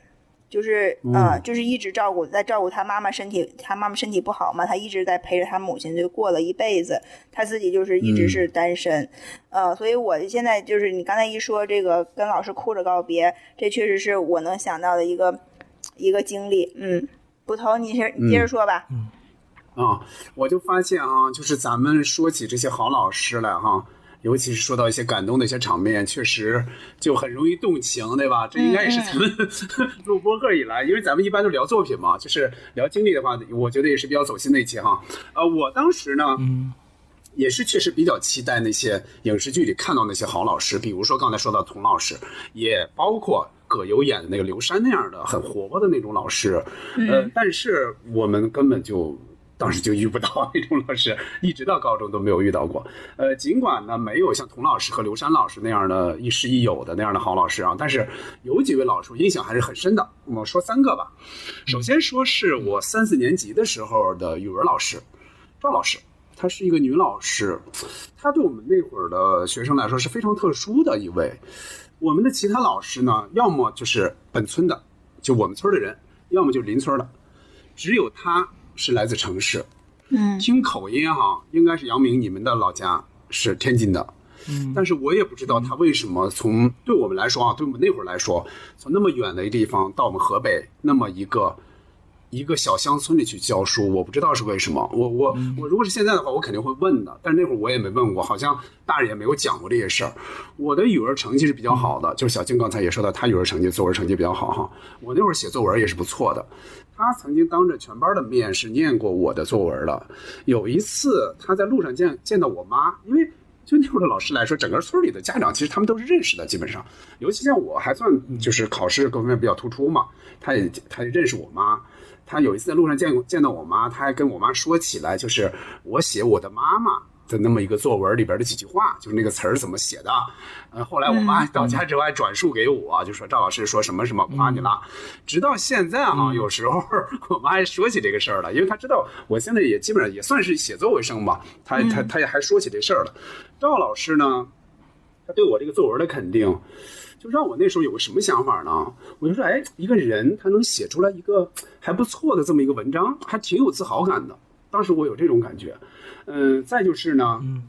就是嗯，就是一直照顾，在照顾他妈妈身体，他妈妈身体不好嘛，他一直在陪着他母亲，就过了一辈子，他自己就是一直是单身，呃，所以我现在就是你刚才一说这个跟老师哭着告别，这确实是我能想到的一个一个经历，嗯，捕头，你是你接着说吧，嗯，啊，我就发现啊，就是咱们说起这些好老师来哈。尤其是说到一些感动的一些场面，确实就很容易动情，对吧？这应该也是咱们 录播客以来，因为咱们一般都聊作品嘛，就是聊经历的话，我觉得也是比较走心的一期哈。呃，我当时呢，也是确实比较期待那些影视剧里看到那些好老师，比如说刚才说到童老师，也包括葛优演的那个刘山那样的很活泼的那种老师。呃，但是我们根本就。当时就遇不到 那种老师，一直到高中都没有遇到过。呃，尽管呢没有像童老师和刘山老师那样的亦师亦友的那样的好老师啊，但是有几位老师印象还是很深的。我说三个吧。首先说是我三四年级的时候的语文老师，赵老师，她是一个女老师，她对我们那会儿的学生来说是非常特殊的一位。我们的其他老师呢，要么就是本村的，就我们村的人，要么就邻村的，只有她。是来自城市，嗯，听口音哈，应该是杨明，你们的老家是天津的，嗯，但是我也不知道他为什么从对我们来说啊，对我们那会儿来说，从那么远的一个地方到我们河北那么一个。一个小乡村里去教书，我不知道是为什么。我我我，如果是现在的话，我肯定会问的。但是那会儿我也没问过，好像大人也没有讲过这些事儿。我的语文成绩是比较好的，就是小静刚才也说到，他语文成绩、作文成绩比较好哈。我那会儿写作文也是不错的。他曾经当着全班的面是念过我的作文的。有一次他在路上见见到我妈，因为就那会儿的老师来说，整个村里的家长其实他们都是认识的，基本上。尤其像我还算就是考试各方面比较突出嘛，他也他也认识我妈。他有一次在路上见见到我妈，他还跟我妈说起来，就是我写我的妈妈的那么一个作文里边的几句话，就是那个词儿怎么写的。呃，后来我妈到家之后还转述给我，就说赵老师说什么什么夸你了。直到现在哈，有时候我妈还说起这个事儿了，因为她知道我现在也基本上也算是写作为生吧，她她她也还说起这事儿了。赵老师呢，他对我这个作文的肯定。就让我那时候有个什么想法呢？我就说，哎，一个人他能写出来一个还不错的这么一个文章，还挺有自豪感的。当时我有这种感觉。嗯，再就是呢，嗯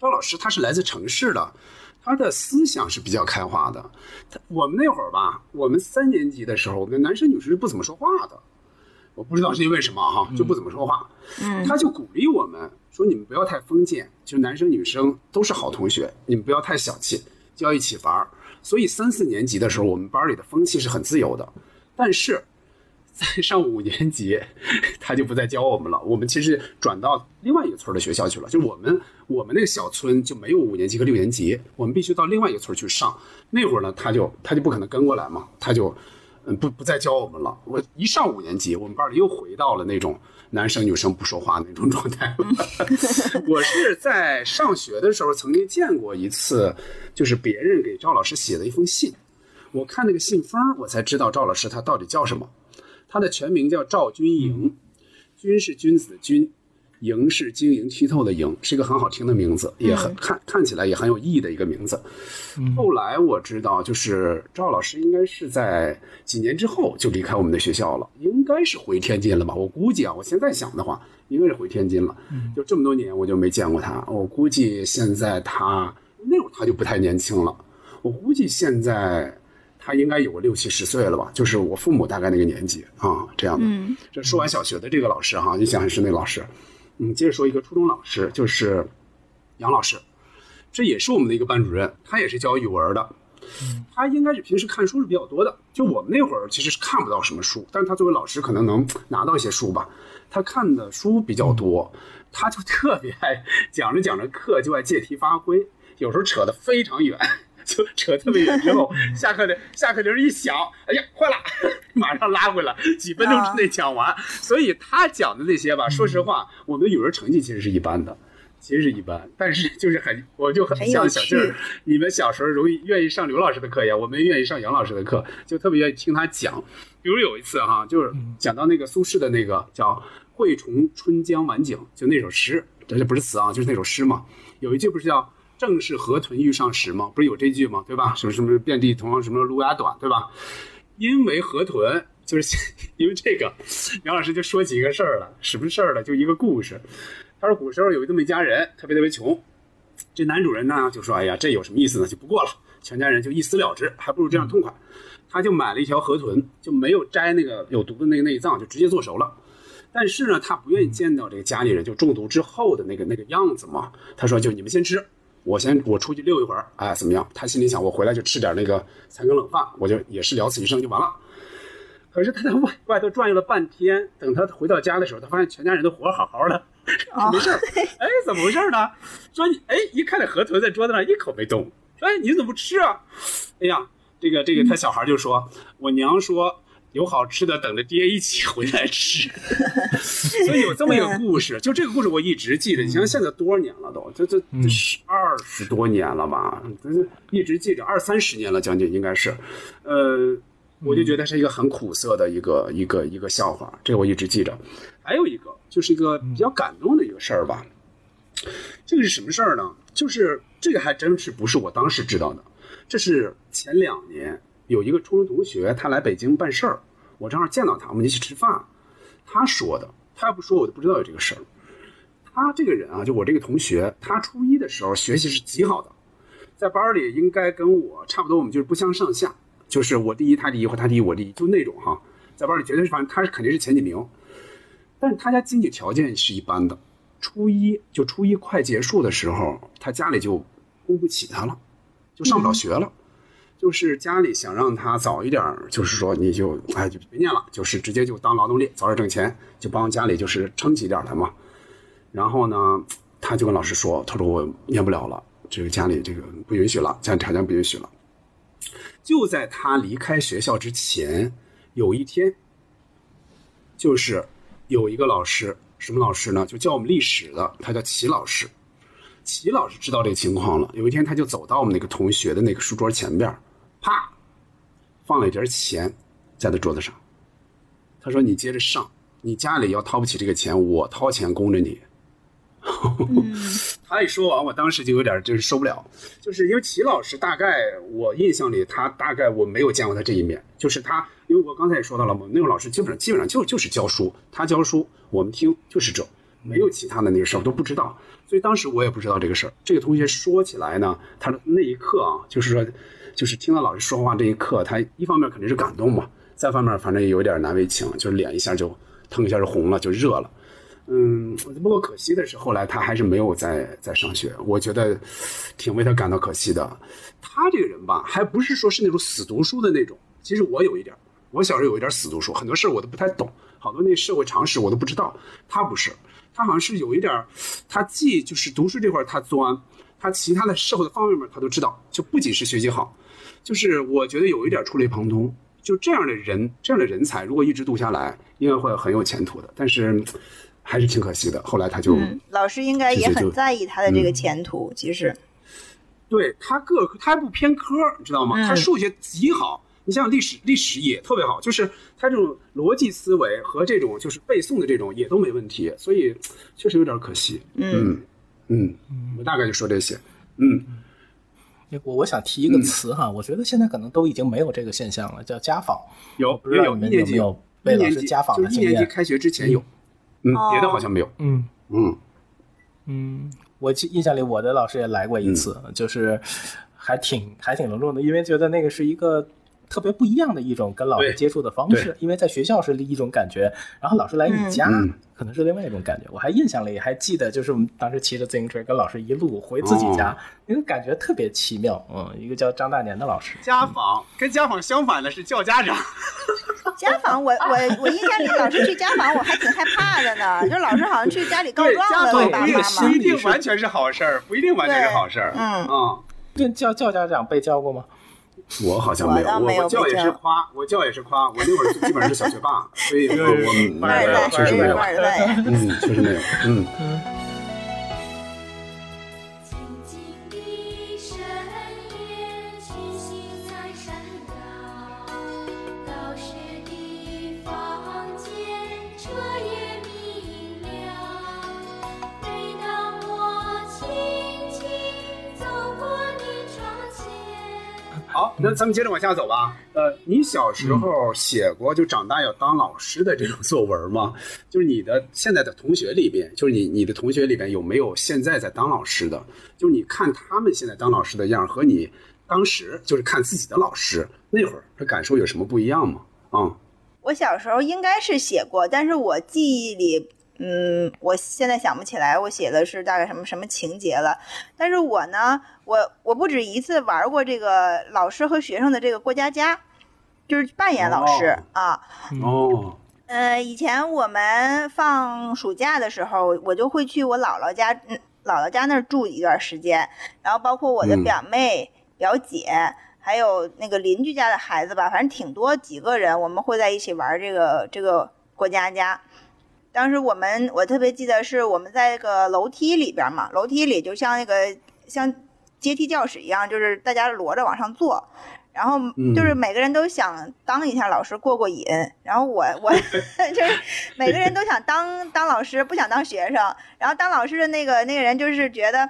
赵老师他是来自城市的，他的思想是比较开化的。他我们那会儿吧，我们三年级的时候，我们男生女生是不怎么说话的。我不知道是因为什么哈，就不怎么说话。嗯，他就鼓励我们说，你们不要太封建，就男生女生都是好同学，你们不要太小气，就要一起玩儿。所以三四年级的时候，我们班里的风气是很自由的，但是在上五年级，他就不再教我们了。我们其实转到另外一个村的学校去了，就我们我们那个小村就没有五年级和六年级，我们必须到另外一个村去上。那会儿呢，他就他就不可能跟过来嘛，他就嗯不不再教我们了。我一上五年级，我们班里又回到了那种。男生女生不说话那种状态。我是在上学的时候曾经见过一次，就是别人给赵老师写的一封信。我看那个信封，我才知道赵老师他到底叫什么。他的全名叫赵军营，军是君子的君。莹是晶莹剔透的营，是一个很好听的名字，也很看看起来也很有意义的一个名字。后来我知道，就是赵老师应该是在几年之后就离开我们的学校了，应该是回天津了吧？我估计啊，我现在想的话，应该是回天津了。就这么多年，我就没见过他。我估计现在他那会儿他就不太年轻了，我估计现在他应该有个六七十岁了吧？就是我父母大概那个年纪啊，这样的。这说完小学的这个老师哈，印象很深那老师。嗯，接着说一个初中老师，就是杨老师，这也是我们的一个班主任，他也是教语文的。他应该是平时看书是比较多的。就我们那会儿其实是看不到什么书，但是他作为老师可能能拿到一些书吧。他看的书比较多，他就特别爱讲着讲着课就爱借题发挥，有时候扯得非常远。就扯特别远之后，下课的下课铃一响，哎呀，坏了，马上拉回来，几分钟之内讲完。所以他讲的那些吧，说实话，我们的语文成绩其实是一般的。其实是一般，但是就是很，我就很像小静儿，你们小时候容易愿意上刘老师的课一样，我们愿意上杨老师的课，就特别愿意听他讲。比如有一次哈，就是讲到那个苏轼的那个叫《惠崇春江晚景》，就那首诗，这不是词啊，就是那首诗嘛。有一句不是叫“正是河豚欲上时”嘛？不是有这句吗？对吧？什么什么遍地同什么芦芽短，对吧？因为河豚，就是 因为这个，杨老师就说起一个事儿了，什么事儿了？就一个故事。他说古时候有这么一家人，特别特别穷。这男主人呢就说：“哎呀，这有什么意思呢？就不过了。”全家人就一死了之，还不如这样痛快。他就买了一条河豚，就没有摘那个有毒的那个内脏，就直接做熟了。但是呢，他不愿意见到这个家里人就中毒之后的那个那个样子嘛。他说：“就你们先吃，我先我出去溜一会儿，哎，怎么样？”他心里想：“我回来就吃点那个残羹冷饭，我就也是了此一生就完了。”可是他在外外头转悠了半天，等他回到家的时候，他发现全家人都活好好的。没事儿，哎，怎么回事呢？说，哎，一看那河豚在桌子上一口没动，说，哎，你怎么不吃啊？哎呀，这个这个，他小孩就说，我娘说有好吃的，等着爹一起回来吃。所以有这么一个故事，就这个故事我一直记着。你像现在多少年了都，这这这十二十多年了吧？是一直记着，二三十年了，将近应该是。呃，我就觉得是一个很苦涩的一个一个一个笑话，这个我一直记着。还有一个。就是一个比较感动的一个事儿吧。这个是什么事儿呢？就是这个还真是不是我当时知道的。这是前两年有一个初中同学，他来北京办事儿，我正好见到他，我们一起吃饭。他说的，他要不说我都不知道有这个事儿。他这个人啊，就我这个同学，他初一的时候学习是极好的，在班里应该跟我差不多，我们就是不相上下，就是我第一他第一或他第一我第一，就那种哈，在班里绝对是反正他是肯定是前几名。但是他家经济条件是一般的，初一就初一快结束的时候，他家里就供不起他了，就上不了学了。就是家里想让他早一点，就是说你就哎就别念了，就是直接就当劳动力，早点挣钱，就帮家里就是撑起点来嘛。然后呢，他就跟老师说，他说我念不了了，这个家里这个不允许了，家里条件不允许了。就在他离开学校之前，有一天，就是。有一个老师，什么老师呢？就教我们历史的，他叫齐老师。齐老师知道这个情况了。有一天，他就走到我们那个同学的那个书桌前边，啪，放了一点钱在他桌子上。他说：“你接着上，你家里要掏不起这个钱，我掏钱供着你。”他一说完，我当时就有点就是受不了，就是因为齐老师大概我印象里，他大概我没有见过他这一面，就是他，因为我刚才也说到了嘛，那个老师基本上基本上就就是教书，他教书我们听就是这，没有其他的那个事儿都不知道，所以当时我也不知道这个事儿。这个同学说起来呢，他那一刻啊，就是说，就是听到老师说话这一刻，他一方面肯定是感动嘛，再方面反正也有点难为情，就是脸一下就腾一下就红了，就热了。嗯，不过可惜的是，后来他还是没有再再上学。我觉得挺为他感到可惜的。他这个人吧，还不是说是那种死读书的那种。其实我有一点，我小时候有一点死读书，很多事我都不太懂，好多那社会常识我都不知道。他不是，他好像是有一点，他既就是读书这块他钻，他其他的社会的方面面他都知道。就不仅是学习好，就是我觉得有一点触类旁通。就这样的人，这样的人才，如果一直读下来，应该会很有前途的。但是。还是挺可惜的。后来他就，老师应该也很在意他的这个前途。其实，对他各科他还不偏科，你知道吗？他数学极好，你像历史，历史也特别好。就是他这种逻辑思维和这种就是背诵的这种也都没问题。所以确实有点可惜。嗯嗯，我大概就说这些。嗯，我我想提一个词哈，我觉得现在可能都已经没有这个现象了，叫家访。有有有，一年级有被老师家访的经验。一年级开学之前有。嗯，别的好像没有。嗯嗯嗯，我记印象里，我的老师也来过一次，就是还挺还挺隆重的，因为觉得那个是一个特别不一样的一种跟老师接触的方式。因为在学校是一种感觉，然后老师来你家可能是另外一种感觉。我还印象里还记得，就是我们当时骑着自行车跟老师一路回自己家，那个感觉特别奇妙。嗯，一个叫张大年的老师。家访跟家访相反的是叫家长。家访，我我我印象里老师去家访，我还挺害怕的呢。就老师好像去家里告状了，爸爸妈妈。不一定完全是好事儿，不一定完全是好事儿。嗯嗯，对，叫叫家长被叫过吗？我好像没有，我我叫也是夸，我叫也是夸。我那会儿基本上是小学霸，所以我我没有，确实没有。嗯，确实没有。嗯。好，那咱们接着往下走吧。呃，你小时候写过就长大要当老师的这种作文吗？就是你的现在的同学里边，就是你你的同学里边有没有现在在当老师的？就是你看他们现在当老师的样和你当时就是看自己的老师那会儿的感受有什么不一样吗？啊，我小时候应该是写过，但是我记忆里。嗯，我现在想不起来我写的是大概什么什么情节了，但是我呢，我我不止一次玩过这个老师和学生的这个过家家，就是扮演老师啊。哦。呃，以前我们放暑假的时候，我就会去我姥姥家，姥姥家那儿住一段时间，然后包括我的表妹、表姐，还有那个邻居家的孩子吧，反正挺多几个人，我们会在一起玩这个这个过家家。当时我们我特别记得是我们在那个楼梯里边嘛，楼梯里就像那个像阶梯教室一样，就是大家摞着往上坐，然后就是每个人都想当一下老师过过瘾，然后我我 就是每个人都想当当老师，不想当学生，然后当老师的那个那个人就是觉得。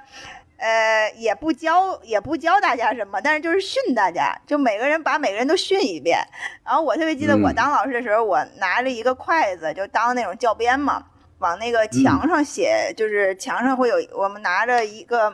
呃，也不教，也不教大家什么，但是就是训大家，就每个人把每个人都训一遍。然后我特别记得我当老师的时候，我拿着一个筷子，就当那种教鞭嘛，往那个墙上写，就是墙上会有我们拿着一个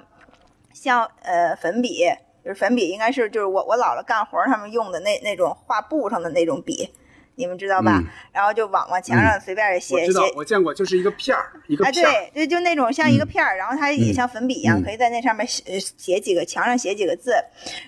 像呃粉笔，就是粉笔，应该是就是我我姥姥干活他们用的那那种画布上的那种笔。你们知道吧？然后就往往墙上随便写写。我知道，我见过，就是一个片儿，一个片儿。对对，就那种像一个片儿，然后它也像粉笔一样，可以在那上面写写几个，墙上写几个字，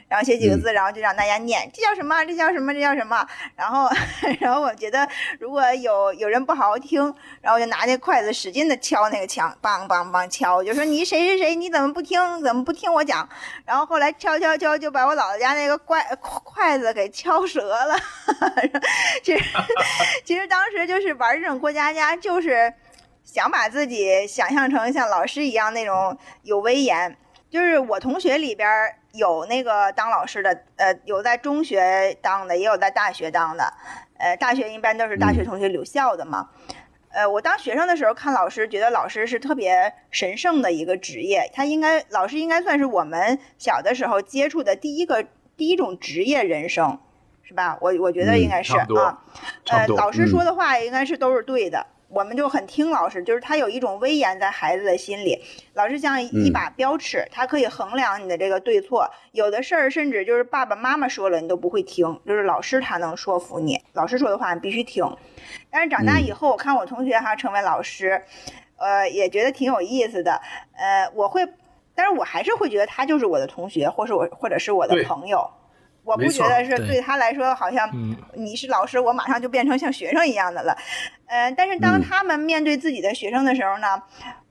然后写几个字，然后就让大家念，这叫什么？这叫什么？这叫什么？然后 然后我觉得，如果有有人不好好听，然后我就拿那筷子使劲的敲那个墙，梆梆梆敲，就说你谁谁谁，你怎么不听？怎么不听我讲？然后后来敲敲敲，就把我姥姥家那个筷筷子给敲折了，这。其实当时就是玩这种过家家，就是想把自己想象成像老师一样那种有威严。就是我同学里边有那个当老师的，呃，有在中学当的，也有在大学当的。呃，大学一般都是大学同学留校的嘛。呃，我当学生的时候看老师，觉得老师是特别神圣的一个职业，他应该老师应该算是我们小的时候接触的第一个第一种职业人生。是吧？我我觉得应该是啊，呃，老师说的话应该是都是对的，我们就很听老师，就是他有一种威严在孩子的心里。老师像一把标尺，他可以衡量你的这个对错。有的事儿甚至就是爸爸妈妈说了你都不会听，就是老师他能说服你，老师说的话你必须听。但是长大以后，我看我同学哈成为老师，呃，也觉得挺有意思的。呃，我会，但是我还是会觉得他就是我的同学，或是我或者是我的朋友。我不觉得是对他来说，好像你是老师，我马上就变成像学生一样的了。嗯，但是当他们面对自己的学生的时候呢，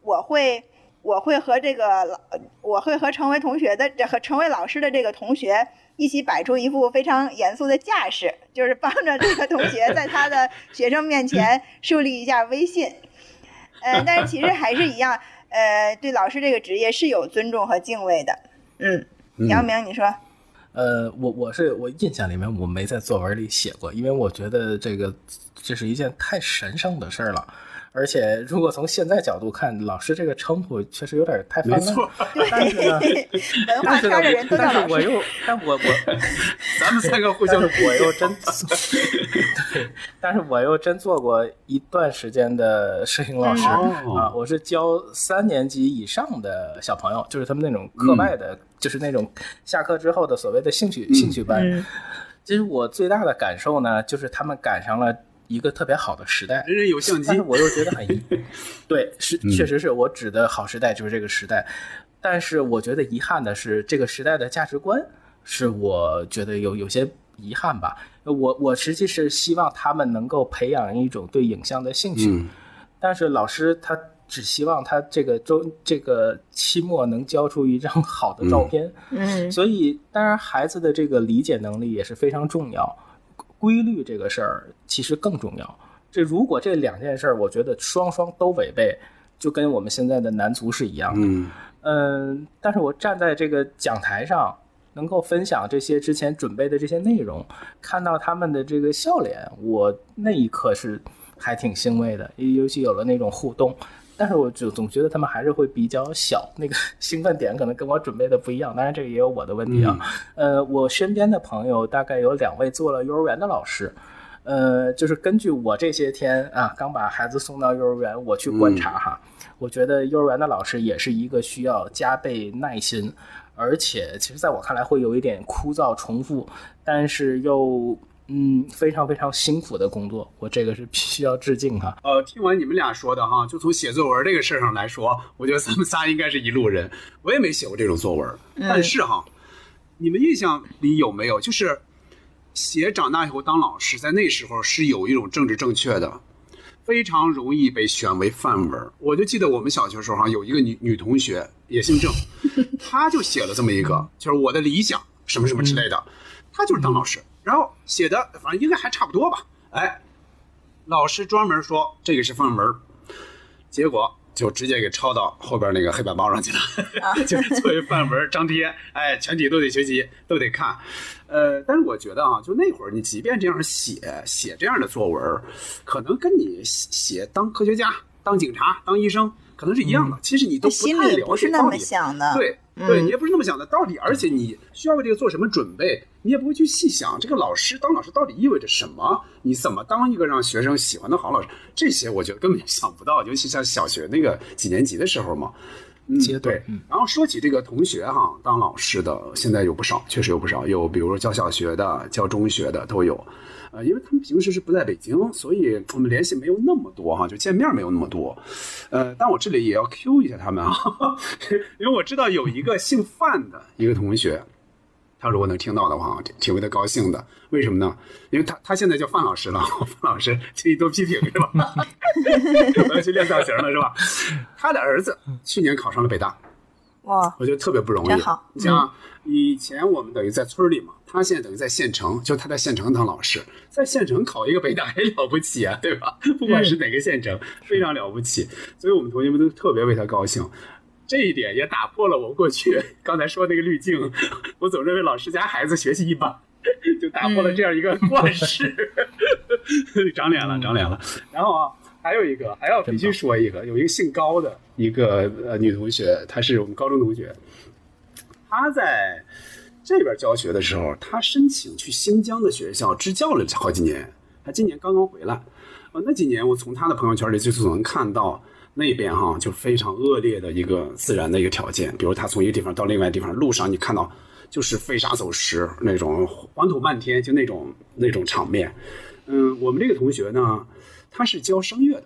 我会我会和这个老，我会和成为同学的和成为老师的这个同学一起摆出一副非常严肃的架势，就是帮着这个同学在他的 学生面前树立一下威信。嗯，但是其实还是一样，呃，对老师这个职业是有尊重和敬畏的。嗯，杨明，你说。呃，我我是我印象里面我没在作文里写过，因为我觉得这个这是一件太神圣的事儿了。而且，如果从现在角度看，老师这个称呼确实有点太泛滥。没错，但是呢，但是呢，但是我又，但我我，咱们三个互相，我又真，对，但是我又真做过一段时间的摄影老师啊，我是教三年级以上的小朋友，就是他们那种课外的，就是那种下课之后的所谓的兴趣兴趣班。其实我最大的感受呢，就是他们赶上了。一个特别好的时代，人人有相机，但是我又觉得很，对，是确实是我指的好时代就是这个时代，但是我觉得遗憾的是这个时代的价值观是我觉得有有些遗憾吧。我我实际是希望他们能够培养一种对影像的兴趣，但是老师他只希望他这个周这个期末能交出一张好的照片，嗯，所以当然孩子的这个理解能力也是非常重要。规律这个事儿其实更重要。这如果这两件事儿，我觉得双双都违背，就跟我们现在的男足是一样的。嗯嗯，但是我站在这个讲台上，能够分享这些之前准备的这些内容，看到他们的这个笑脸，我那一刻是还挺欣慰的。尤其有了那种互动，但是我就总觉得他们还是会比较小，那个 兴奋点可能跟我准备的不一样。当然这个也有我的问题啊。呃，我身边的朋友大概有两位做了幼儿园的老师，呃，就是根据我这些天啊刚把孩子送到幼儿园，我去观察哈，我觉得幼儿园的老师也是一个需要加倍耐心，而且其实在我看来会有一点枯燥重复，但是又。嗯，非常非常辛苦的工作，我这个是必须要致敬哈。呃，听完你们俩说的哈，就从写作文这个事儿上来说，我觉得咱们仨应该是一路人。我也没写过这种作文，但是哈，你们印象里有没有，就是写长大以后当老师，在那时候是有一种政治正确的，非常容易被选为范文。我就记得我们小学时候哈，有一个女女同学也姓郑，她就写了这么一个，就是我的理想什么什么之类的，她就是当老师。然后写的反正应该还差不多吧，哎，老师专门说这个是范文，结果就直接给抄到后边那个黑板报上去了，就是作为范文 张贴，哎，全体都得学习，都得看，呃，但是我觉得啊，就那会儿你即便这样写写这样的作文，可能跟你写当科学家、当警察、当医生可能是一样的，其实你都不太了解不是那么想的，对。对你也不是那么想的，到底，而且你需要为这个做什么准备，你也不会去细想这个老师当老师到底意味着什么，你怎么当一个让学生喜欢的好老师，这些我觉得根本想不到，尤其像小学那个几年级的时候嘛，嗯，对，然后说起这个同学哈，当老师的现在有不少，确实有不少，有比如说教小学的、教中学的都有。呃，因为他们平时是不在北京，所以我们联系没有那么多哈，就见面没有那么多。呃，但我这里也要 Q 一下他们啊，因为我知道有一个姓范的一个同学，他如果能听到的话，挺为他高兴的。为什么呢？因为他他现在叫范老师了，范老师请你多批评是吧？我要去练造型了是吧？他的儿子去年考上了北大。哇，我觉得特别不容易。好。你像以前我们等于在村里嘛，他现在等于在县城，就他在县城当老师，在县城考一个北大也了不起啊，对吧？不管是哪个县城，非常了不起。所以我们同学们都特别为他高兴。这一点也打破了我过去刚才说那个滤镜，我总认为老师家孩子学习一般，就打破了这样一个 惯式。长脸了，长脸了。然后啊。还有一个还要必须说一个，有一个姓高的一个呃女同学，她是我们高中同学。她在这边教学的时候，她申请去新疆的学校支教了好几年，她今年刚刚回来。呃，那几年我从她的朋友圈里就总能看到那边哈就非常恶劣的一个自然的一个条件，比如他从一个地方到另外地方路上，你看到就是飞沙走石那种黄土漫天，就那种那种场面。嗯，我们这个同学呢。他是教声乐的，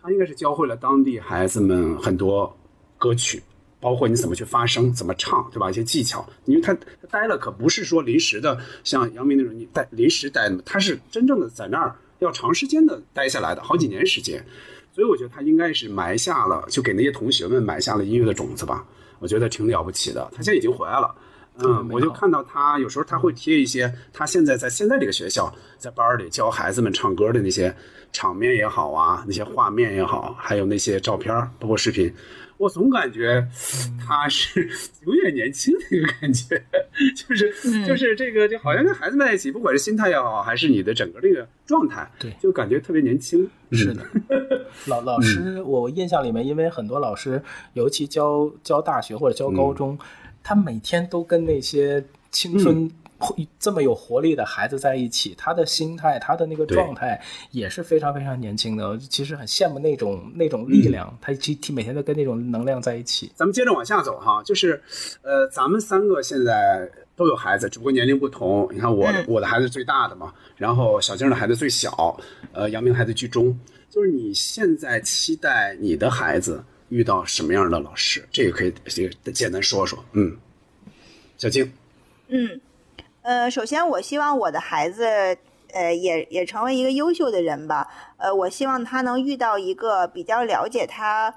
他应该是教会了当地孩子们很多歌曲，包括你怎么去发声、怎么唱，对吧？一些技巧。因为他他待了，可不是说临时的，像杨明那种你待临时待，他是真正的在那儿要长时间的待下来的，好几年时间。所以我觉得他应该是埋下了，就给那些同学们埋下了音乐的种子吧。我觉得挺了不起的。他现在已经回来了。嗯，我就看到他有时候他会贴一些他现在在现在这个学校在班里教孩子们唱歌的那些场面也好啊，那些画面也好，还有那些照片包括视频，我总感觉他是 永远年轻的一个感觉，就是就是这个就好像跟孩子们在一起，不管是心态也好，还是你的整个这个状态，对，就感觉特别年轻。是的，老老师，我印象里面，因为很多老师，尤其教教大学或者教高中。他每天都跟那些青春这么有活力的孩子在一起，他的心态，他的那个状态也是非常非常年轻的。其实很羡慕那种那种力量，他其实每天都跟那种能量在一起。咱们接着往下走哈，就是，呃，咱们三个现在都有孩子，只不过年龄不同。你看我我的孩子最大的嘛，然后小静的孩子最小，呃，杨明的孩子居中。就是你现在期待你的孩子。遇到什么样的老师，这个可以这个简单说说。嗯，小静，嗯，呃，首先我希望我的孩子，呃，也也成为一个优秀的人吧。呃，我希望他能遇到一个比较了解他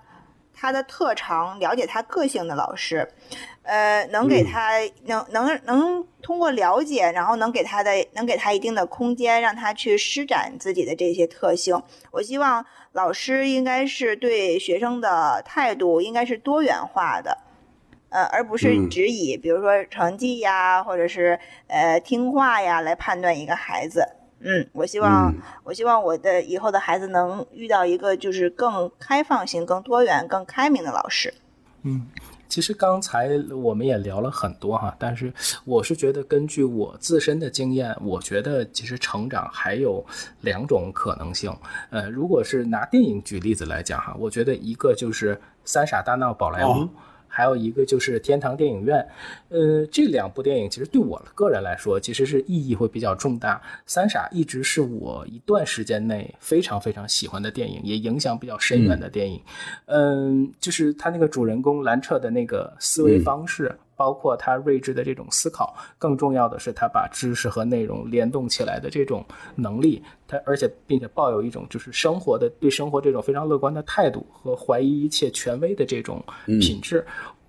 他的特长、了解他个性的老师。呃，能给他能能能通过了解，然后能给他的能给他一定的空间，让他去施展自己的这些特性。我希望老师应该是对学生的态度应该是多元化的，呃，而不是只以比如说成绩呀，或者是呃听话呀来判断一个孩子。嗯，我希望我希望我的以后的孩子能遇到一个就是更开放性、更多元、更开明的老师。嗯。其实刚才我们也聊了很多哈，但是我是觉得根据我自身的经验，我觉得其实成长还有两种可能性。呃，如果是拿电影举例子来讲哈，我觉得一个就是《三傻大闹宝莱坞》。还有一个就是天堂电影院，呃，这两部电影其实对我个人来说，其实是意义会比较重大。三傻一直是我一段时间内非常非常喜欢的电影，也影响比较深远的电影。嗯，就是他那个主人公兰彻的那个思维方式。包括他睿智的这种思考，更重要的是他把知识和内容联动起来的这种能力，他而且并且抱有一种就是生活的对生活这种非常乐观的态度和怀疑一切权威的这种品质，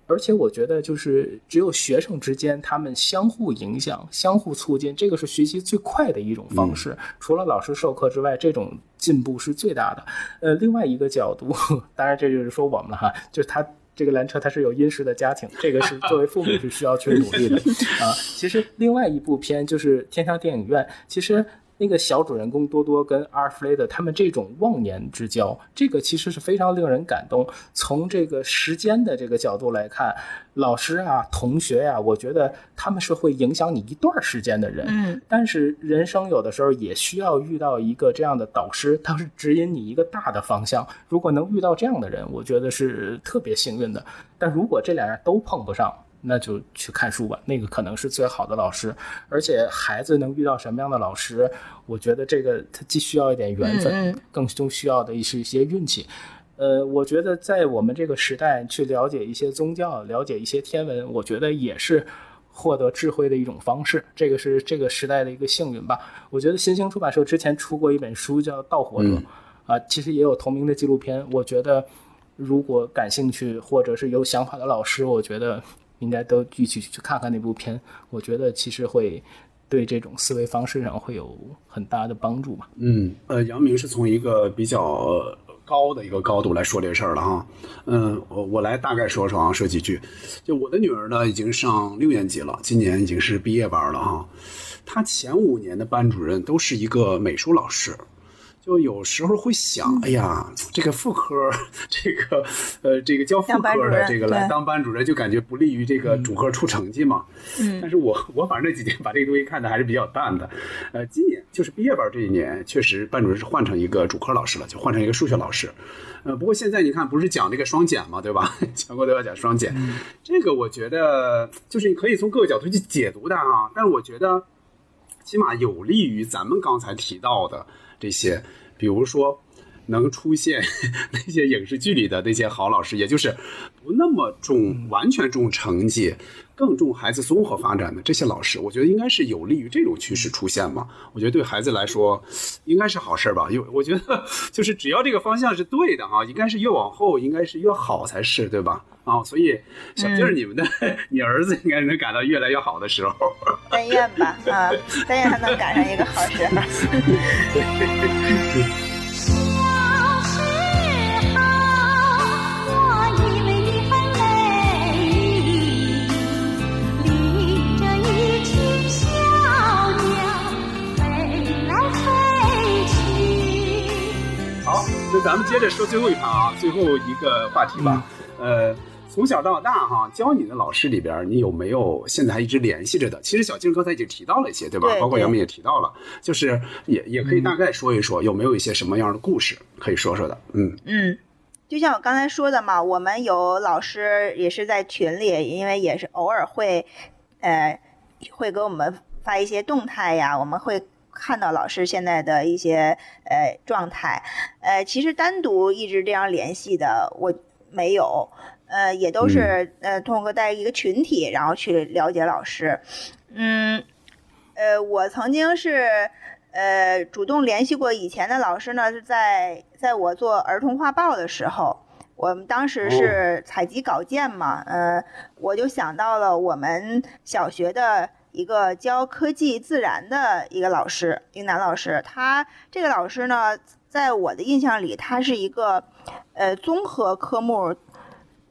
而且我觉得就是只有学生之间他们相互影响、相互促进，这个是学习最快的一种方式。除了老师授课之外，这种进步是最大的。呃，另外一个角度，当然这就是说我们了哈，就是他。这个蓝车它是有殷实的家庭，这个是作为父母是需要去努力的 啊。其实另外一部片就是《天堂电影院》，其实。那个小主人公多多跟阿尔弗雷德他们这种忘年之交，这个其实是非常令人感动。从这个时间的这个角度来看，老师啊、同学呀，我觉得他们是会影响你一段时间的人。嗯。但是人生有的时候也需要遇到一个这样的导师，他是指引你一个大的方向。如果能遇到这样的人，我觉得是特别幸运的。但如果这俩人都碰不上，那就去看书吧，那个可能是最好的老师。而且孩子能遇到什么样的老师，我觉得这个他既需要一点缘分，更都需要的是一些运气。呃，我觉得在我们这个时代去了解一些宗教，了解一些天文，我觉得也是获得智慧的一种方式。这个是这个时代的一个幸运吧。我觉得新兴出版社之前出过一本书叫《盗火者》，啊，其实也有同名的纪录片。我觉得如果感兴趣或者是有想法的老师，我觉得。应该都一起去看看那部片，我觉得其实会对这种思维方式上会有很大的帮助吧。嗯，呃，杨明是从一个比较高的一个高度来说这事儿了哈。嗯，我我来大概说说啊，说几句。就我的女儿呢，已经上六年级了，今年已经是毕业班了哈。她前五年的班主任都是一个美术老师。就有时候会想，哎呀，这个副科，这个呃，这个教副科的这个来当班主任，就感觉不利于这个主科出成绩嘛。嗯。但是我我反正这几年把这个东西看的还是比较淡的。呃，今年就是毕业班这一年，确实班主任是换成一个主科老师了，就换成一个数学老师。呃，不过现在你看，不是讲这个双减嘛，对吧？全国都要讲双减，这个我觉得就是你可以从各个角度去解读它啊。但是我觉得，起码有利于咱们刚才提到的这些。比如说，能出现 那些影视剧里的那些好老师，也就是不那么重完全重成绩，更重孩子综合发展的这些老师，我觉得应该是有利于这种趋势出现嘛。我觉得对孩子来说，应该是好事吧。因为我觉得就是只要这个方向是对的啊，应该是越往后应该是越好才是，对吧？啊，所以小静儿，你们的你儿子应该能赶到越来越好的时候。但愿吧，啊，但愿他能赶上一个好时候。咱们接着说最后一盘啊，最后一个话题吧，呃。从小到大，哈，教你的老师里边，你有没有现在还一直联系着的？其实小静刚才已经提到了一些，对吧？包括杨明也提到了，就是也也可以大概说一说，有没有一些什么样的故事可以说说的？嗯嗯，就像我刚才说的嘛，我们有老师也是在群里，因为也是偶尔会，呃，会给我们发一些动态呀，我们会看到老师现在的一些呃状态。呃，其实单独一直这样联系的，我没有。呃，也都是呃，通过在一个群体，然后去了解老师。嗯，呃，我曾经是呃主动联系过以前的老师呢，是在在我做儿童画报的时候，我们当时是采集稿件嘛，呃，我就想到了我们小学的一个教科技自然的一个老师，一个男老师。他这个老师呢，在我的印象里，他是一个呃综合科目。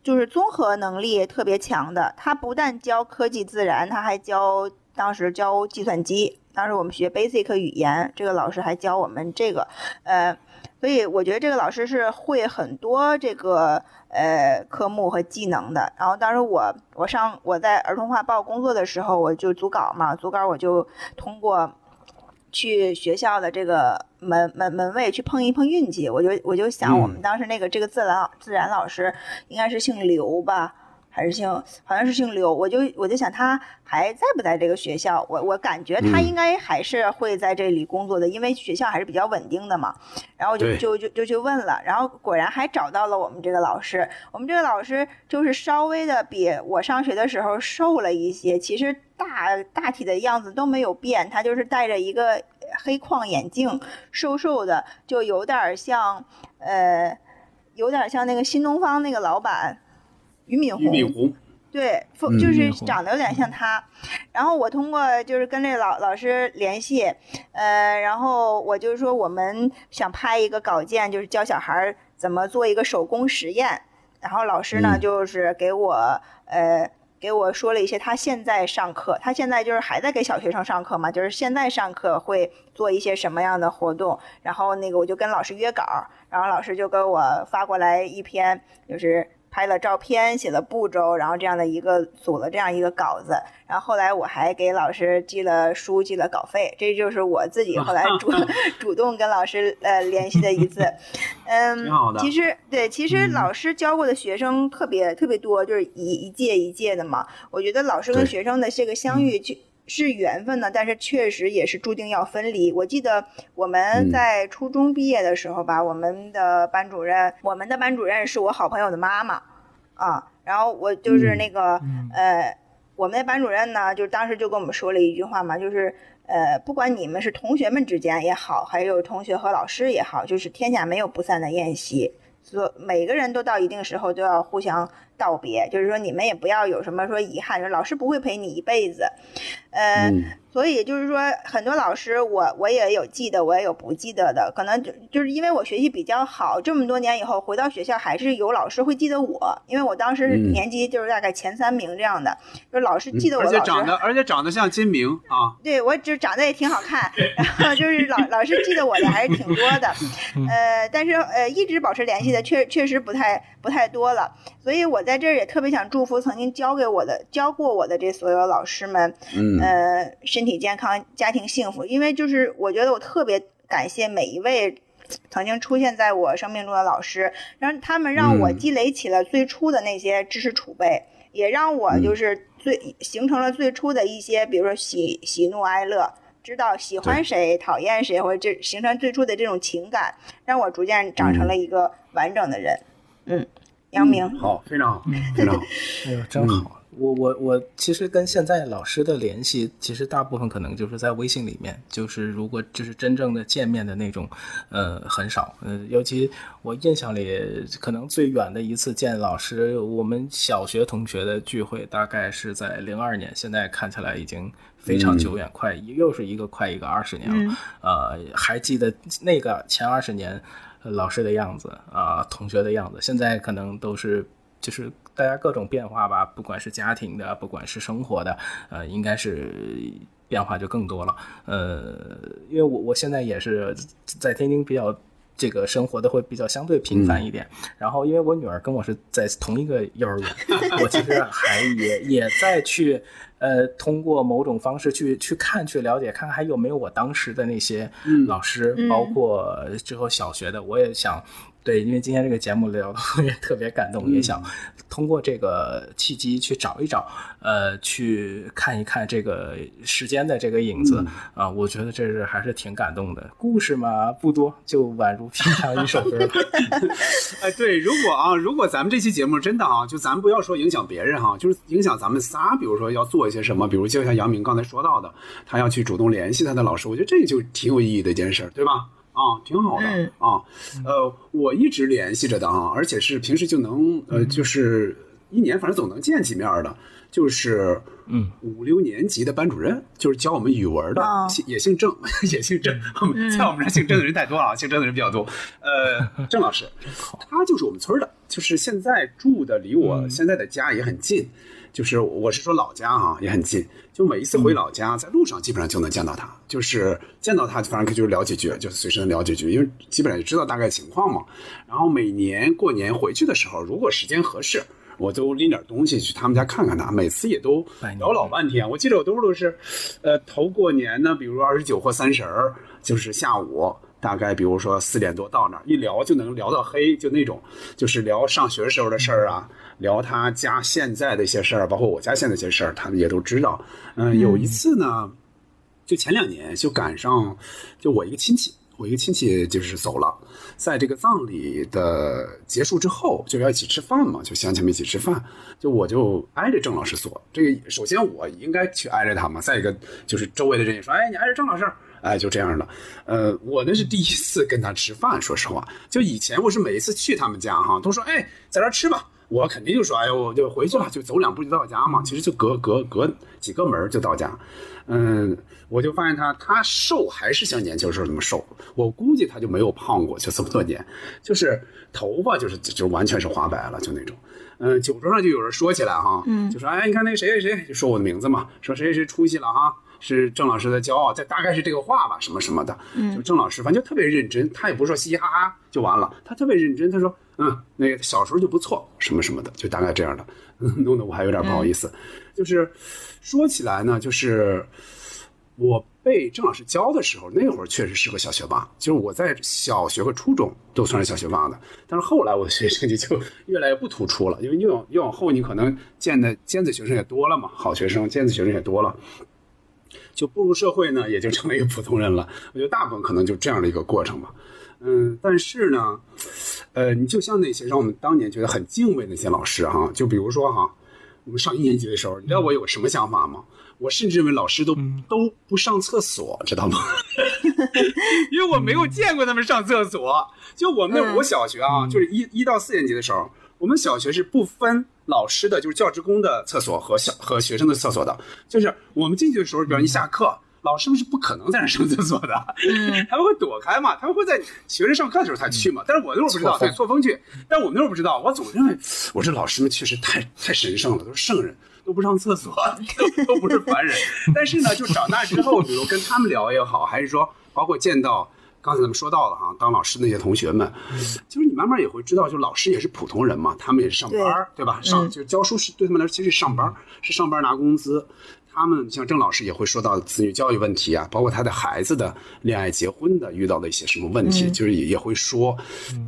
就是综合能力特别强的，他不但教科技自然，他还教当时教计算机当时我们学 basic 语言，这个老师还教我们这个，呃，所以我觉得这个老师是会很多这个呃科目和技能的。然后当时我我上我在儿童画报工作的时候，我就组稿嘛，组稿我就通过去学校的这个门门门卫去碰一碰运气，我就我就想我们当时那个这个自然自然老师应该是姓刘吧。还是姓，好像是姓刘，我就我就想他还在不在这个学校？我我感觉他应该还是会在这里工作的，因为学校还是比较稳定的嘛。然后就就就就去问了，然后果然还找到了我们这个老师。我们这个老师就是稍微的比我上学的时候瘦了一些，其实大大体的样子都没有变，他就是戴着一个黑框眼镜，瘦瘦的，就有点像呃，有点像那个新东方那个老板。俞敏洪，俞敏洪，对，就是长得有点像他。然后我通过就是跟这老老师联系，呃，然后我就是说我们想拍一个稿件，就是教小孩怎么做一个手工实验。然后老师呢，就是给我呃给我说了一些他现在上课，他现在就是还在给小学生上课嘛，就是现在上课会做一些什么样的活动。然后那个我就跟老师约稿，然后老师就给我发过来一篇，就是。拍了照片，写了步骤，然后这样的一个组了这样一个稿子，然后后来我还给老师寄了书，寄了稿费，这就是我自己后来 主主动跟老师呃联系的一次。嗯，其实对，其实老师教过的学生特别特别多，就是一一届一届的嘛。我觉得老师跟学生的这个相遇就是缘分呢，但是确实也是注定要分离。我记得我们在初中毕业的时候吧，我们的班主任，我们的班主任是我好朋友的妈妈，啊，然后我就是那个呃，我们的班主任呢，就当时就跟我们说了一句话嘛，就是呃，不管你们是同学们之间也好，还有同学和老师也好，就是天下没有不散的宴席，所每个人都到一定时候都要互相。道别，就是说你们也不要有什么说遗憾，说老师不会陪你一辈子，呃，所以就是说很多老师，我我也有记得，我也有不记得的，可能就就是因为我学习比较好，这么多年以后回到学校，还是有老师会记得我，因为我当时年级就是大概前三名这样的，就是老师记得我。而且长得而且长得像金明啊，对我就长得也挺好看，然后就是老老师记得我的还是挺多的，呃，但是呃一直保持联系的确确实不太不太多了，所以我。在这儿也特别想祝福曾经教给我的、教过我的这所有老师们，嗯，呃，身体健康，家庭幸福。因为就是我觉得我特别感谢每一位曾经出现在我生命中的老师，让他们让我积累起了最初的那些知识储备，也让我就是最形成了最初的一些，比如说喜喜怒哀乐，知道喜欢谁、讨厌谁，或者这形成最初的这种情感，让我逐渐长成了一个完整的人，嗯。杨明，好，非常好，非常好。哎呦，真好！我我我，其实跟现在老师的联系，其实大部分可能就是在微信里面。就是如果就是真正的见面的那种，呃，很少。呃，尤其我印象里，可能最远的一次见老师，我们小学同学的聚会，大概是在零二年。现在看起来已经非常久远，快又是一个快一个二十年了。呃，还记得那个前二十年。老师的样子啊，同学的样子，现在可能都是就是大家各种变化吧，不管是家庭的，不管是生活的，呃，应该是变化就更多了。呃，因为我我现在也是在天津比较这个生活的会比较相对频繁一点，然后因为我女儿跟我是在同一个幼儿园，我其实还也也在去。呃，通过某种方式去去看、去了解，看看还有没有我当时的那些老师，包括之后小学的，我也想。对，因为今天这个节目聊的我 也特别感动，也想通过这个契机去找一找，呃，去看一看这个时间的这个影子啊，我觉得这是还是挺感动的。故事嘛不多，就宛如平常一首歌。哎，对，如果啊，如果咱们这期节目真的啊，就咱不要说影响别人哈，就是影响咱们仨，比如说要做一些什么，比如就像杨明刚才说到的，他要去主动联系他的老师，我觉得这就挺有意义的一件事，对吧？啊，挺好的啊，呃，我一直联系着的啊，而且是平时就能呃，就是一年反正总能见几面的，就是嗯五六年级的班主任，就是教我们语文的，也姓郑，也姓郑，在我们这姓郑的人太多了，姓郑的人比较多。呃，郑老师，他就是我们村的，就是现在住的离我现在的家也很近。就是我是说老家啊，也很近，就每一次回老家，在路上基本上就能见到他，就是见到他，反正就是聊几句，就是随身聊几句，因为基本上也知道大概情况嘛。然后每年过年回去的时候，如果时间合适，我都拎点东西去他们家看看他，每次也都聊老半天。我记得我都是，呃，头过年呢，比如二十九或三十儿，就是下午。大概比如说四点多到那儿，一聊就能聊到黑，就那种，就是聊上学时候的事儿啊，聊他家现在的一些事儿，包括我家现在一些事儿，他们也都知道。嗯，有一次呢，就前两年就赶上，就我一个亲戚，我一个亲戚就是走了，在这个葬礼的结束之后，就要一起吃饭嘛，就乡亲们一起吃饭，就我就挨着郑老师坐。这个首先我应该去挨着他嘛，再一个就是周围的人也说，哎，你挨着郑老师。哎，就这样的，呃，我那是第一次跟他吃饭，说实话，就以前我是每一次去他们家哈，都说哎，在这吃吧，我肯定就说哎呦，我就回去了，就走两步就到家嘛，其实就隔隔隔几个门就到家，嗯，我就发现他他瘦还是像年轻时候那么瘦，我估计他就没有胖过，就这么多年，就是头发就是就完全是花白了，就那种，嗯，酒桌上就有人说起来哈，嗯，就说哎，你看那个谁谁谁，就说我的名字嘛，说谁谁谁出息了哈。是郑老师的骄傲，这大概是这个话吧，什么什么的。嗯，就郑老师，反正就特别认真，他也不说嘻嘻哈哈就完了，他特别认真。他说，嗯，那个小时候就不错，什么什么的，就大概这样的，弄得我还有点不好意思。就是说起来呢，就是我被郑老师教的时候，那会儿确实是个小学霸，就是我在小学和初中都算是小学霸的。但是后来我的学习成绩就越来越不突出了，因为越往越往后，你可能见的尖子学生也多了嘛，好学生尖子学生也多了。就步入社会呢，也就成了一个普通人了。我觉得大部分可能就这样的一个过程吧。嗯，但是呢，呃，你就像那些让我们当年觉得很敬畏那些老师哈，就比如说哈，我们上一年级的时候，你知道我有什么想法吗？我甚至认为老师都都不上厕所，知道吗？因为我没有见过他们上厕所。就我们我小学啊，就是一一到四年级的时候，我们小学是不分。老师的就是教职工的厕所和小和学生的厕所的，就是我们进去的时候，比如一下课，老师们是不可能在那上厕所的，他们会躲开嘛，他们会在学生上课的时候才去嘛。但是我那会儿不知道，对，错峰去。但我们那会儿不知道，我总认为，我这老师们确实太太神圣了，都是圣人，都不上厕所，都不是凡人。但是呢，就长大之后，比如跟他们聊也好，还是说包括见到。刚才咱们说到了哈，当老师那些同学们，就是你慢慢也会知道，就老师也是普通人嘛，他们也是上班对吧？上就教书是对他们来说其实是上班是上班拿工资。他们像郑老师也会说到子女教育问题啊，包括他的孩子的恋爱、结婚的遇到的一些什么问题，就是也也会说。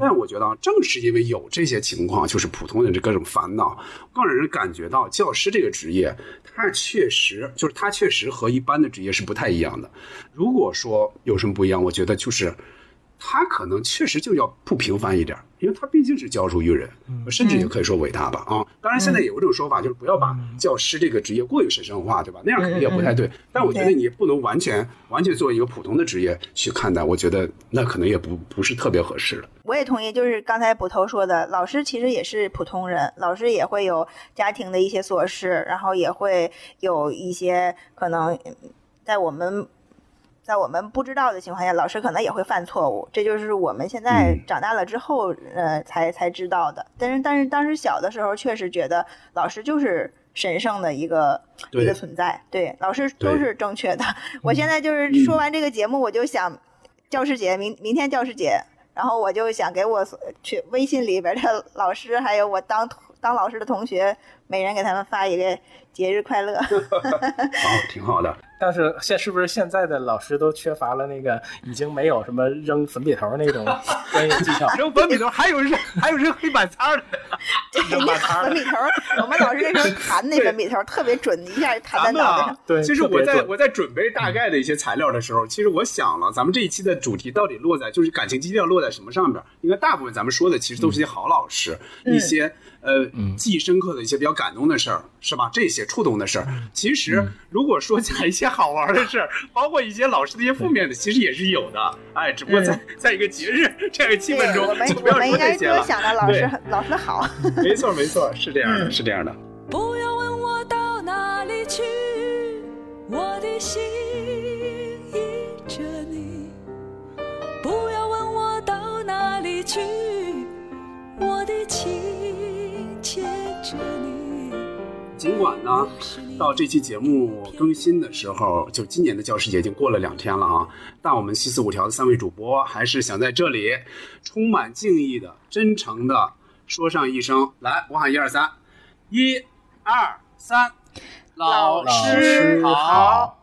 但我觉得正是因为有这些情况，就是普通人这各种烦恼，更让人感觉到教师这个职业，他确实就是他确实和一般的职业是不太一样的。如果说有什么不一样，我觉得就是他可能确实就要不平凡一点。因为他毕竟是教书育人，甚至也可以说伟大吧啊！当然，现在有这种说法，就是不要把教师这个职业过于神圣化，对吧？那样肯定也不太对。但我觉得你不能完全完全作为一个普通的职业去看待，我觉得那可能也不不是特别合适了。我也同意，就是刚才捕头说的，老师其实也是普通人，老师也会有家庭的一些琐事，然后也会有一些可能在我们。在我们不知道的情况下，老师可能也会犯错误，这就是我们现在长大了之后，呃，才才知道的。但是，但是当时小的时候，确实觉得老师就是神圣的一个一个存在，对，老师都是正确的。我现在就是说完这个节目，我就想，教师节明明天教师节，然后我就想给我去微信里边的老师，还有我当当老师的同学，每人给他们发一个节日快乐。好，挺好的。但是现是不是现在的老师都缺乏了那个已经没有什么扔粉笔头那种 专业技巧？扔粉笔头还有扔还有扔黑板擦的。扔粉笔头，我们老师那时候弹那粉笔头特别准，一下就弹在脑袋上。对，其实我在我在准备大概的一些材料的时候，其实我想了，咱们这一期的主题到底落在就是感情基调落在什么上边？因为大部分咱们说的其实都是一些好老师，一些呃记忆深刻的一些比较感动的事儿，是吧？这些触动的事儿，其实如果说讲一些。好玩的事儿，包括一些老师的一些负面的，其实也是有的。哎，只不过在在一个节日这样的气氛中，就不要说这些了。想到老师老师好，没错没错，是这样的，是这样的。不要问我到哪里去，我的心依着你。不要问我到哪里去，我的情。尽管呢，到这期节目更新的时候，就今年的教师节已经过了两天了啊。但我们七四五条的三位主播还是想在这里，充满敬意的、真诚的说上一声：来，我喊一二三，一、二、三，老师好。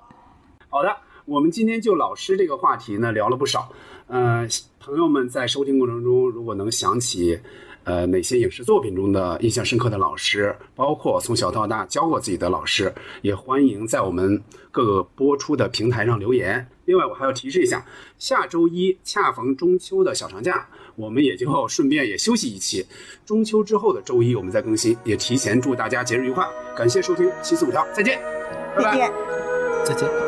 好的，我们今天就老师这个话题呢聊了不少。嗯，朋友们在收听过程中，如果能想起。呃，哪些影视作品中的印象深刻的老师，包括从小到大教过自己的老师，也欢迎在我们各个播出的平台上留言。另外，我还要提示一下，下周一恰逢中秋的小长假，我们也就顺便也休息一期。中秋之后的周一我们再更新，也提前祝大家节日愉快。感谢收听七四五条，再见，拜拜，再见。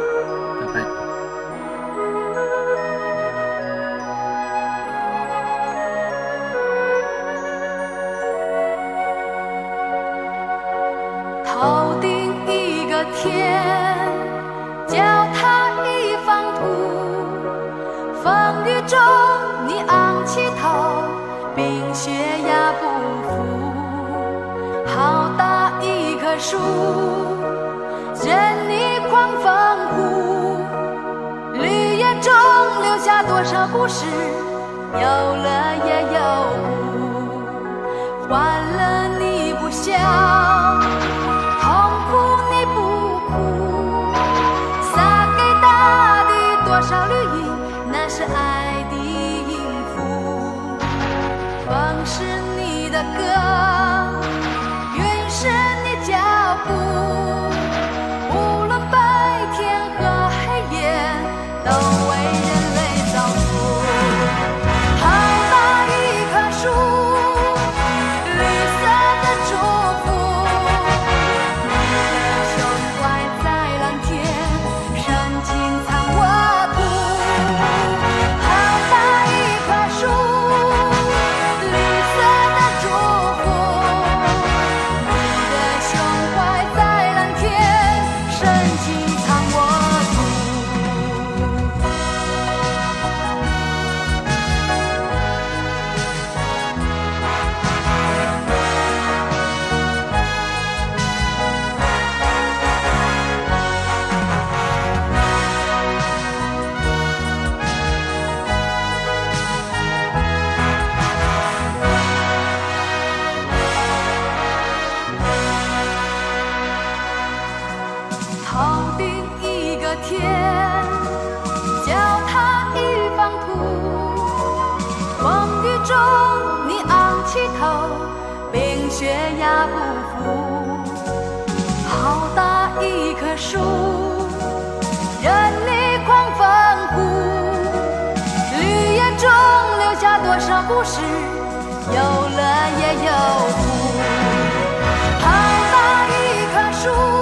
树任你狂风呼绿叶中留下多少故事有乐也有苦欢乐你不笑痛苦你不哭撒给大地多少绿荫那是爱的音符。风是你的歌故事有乐也有苦，好大一棵树。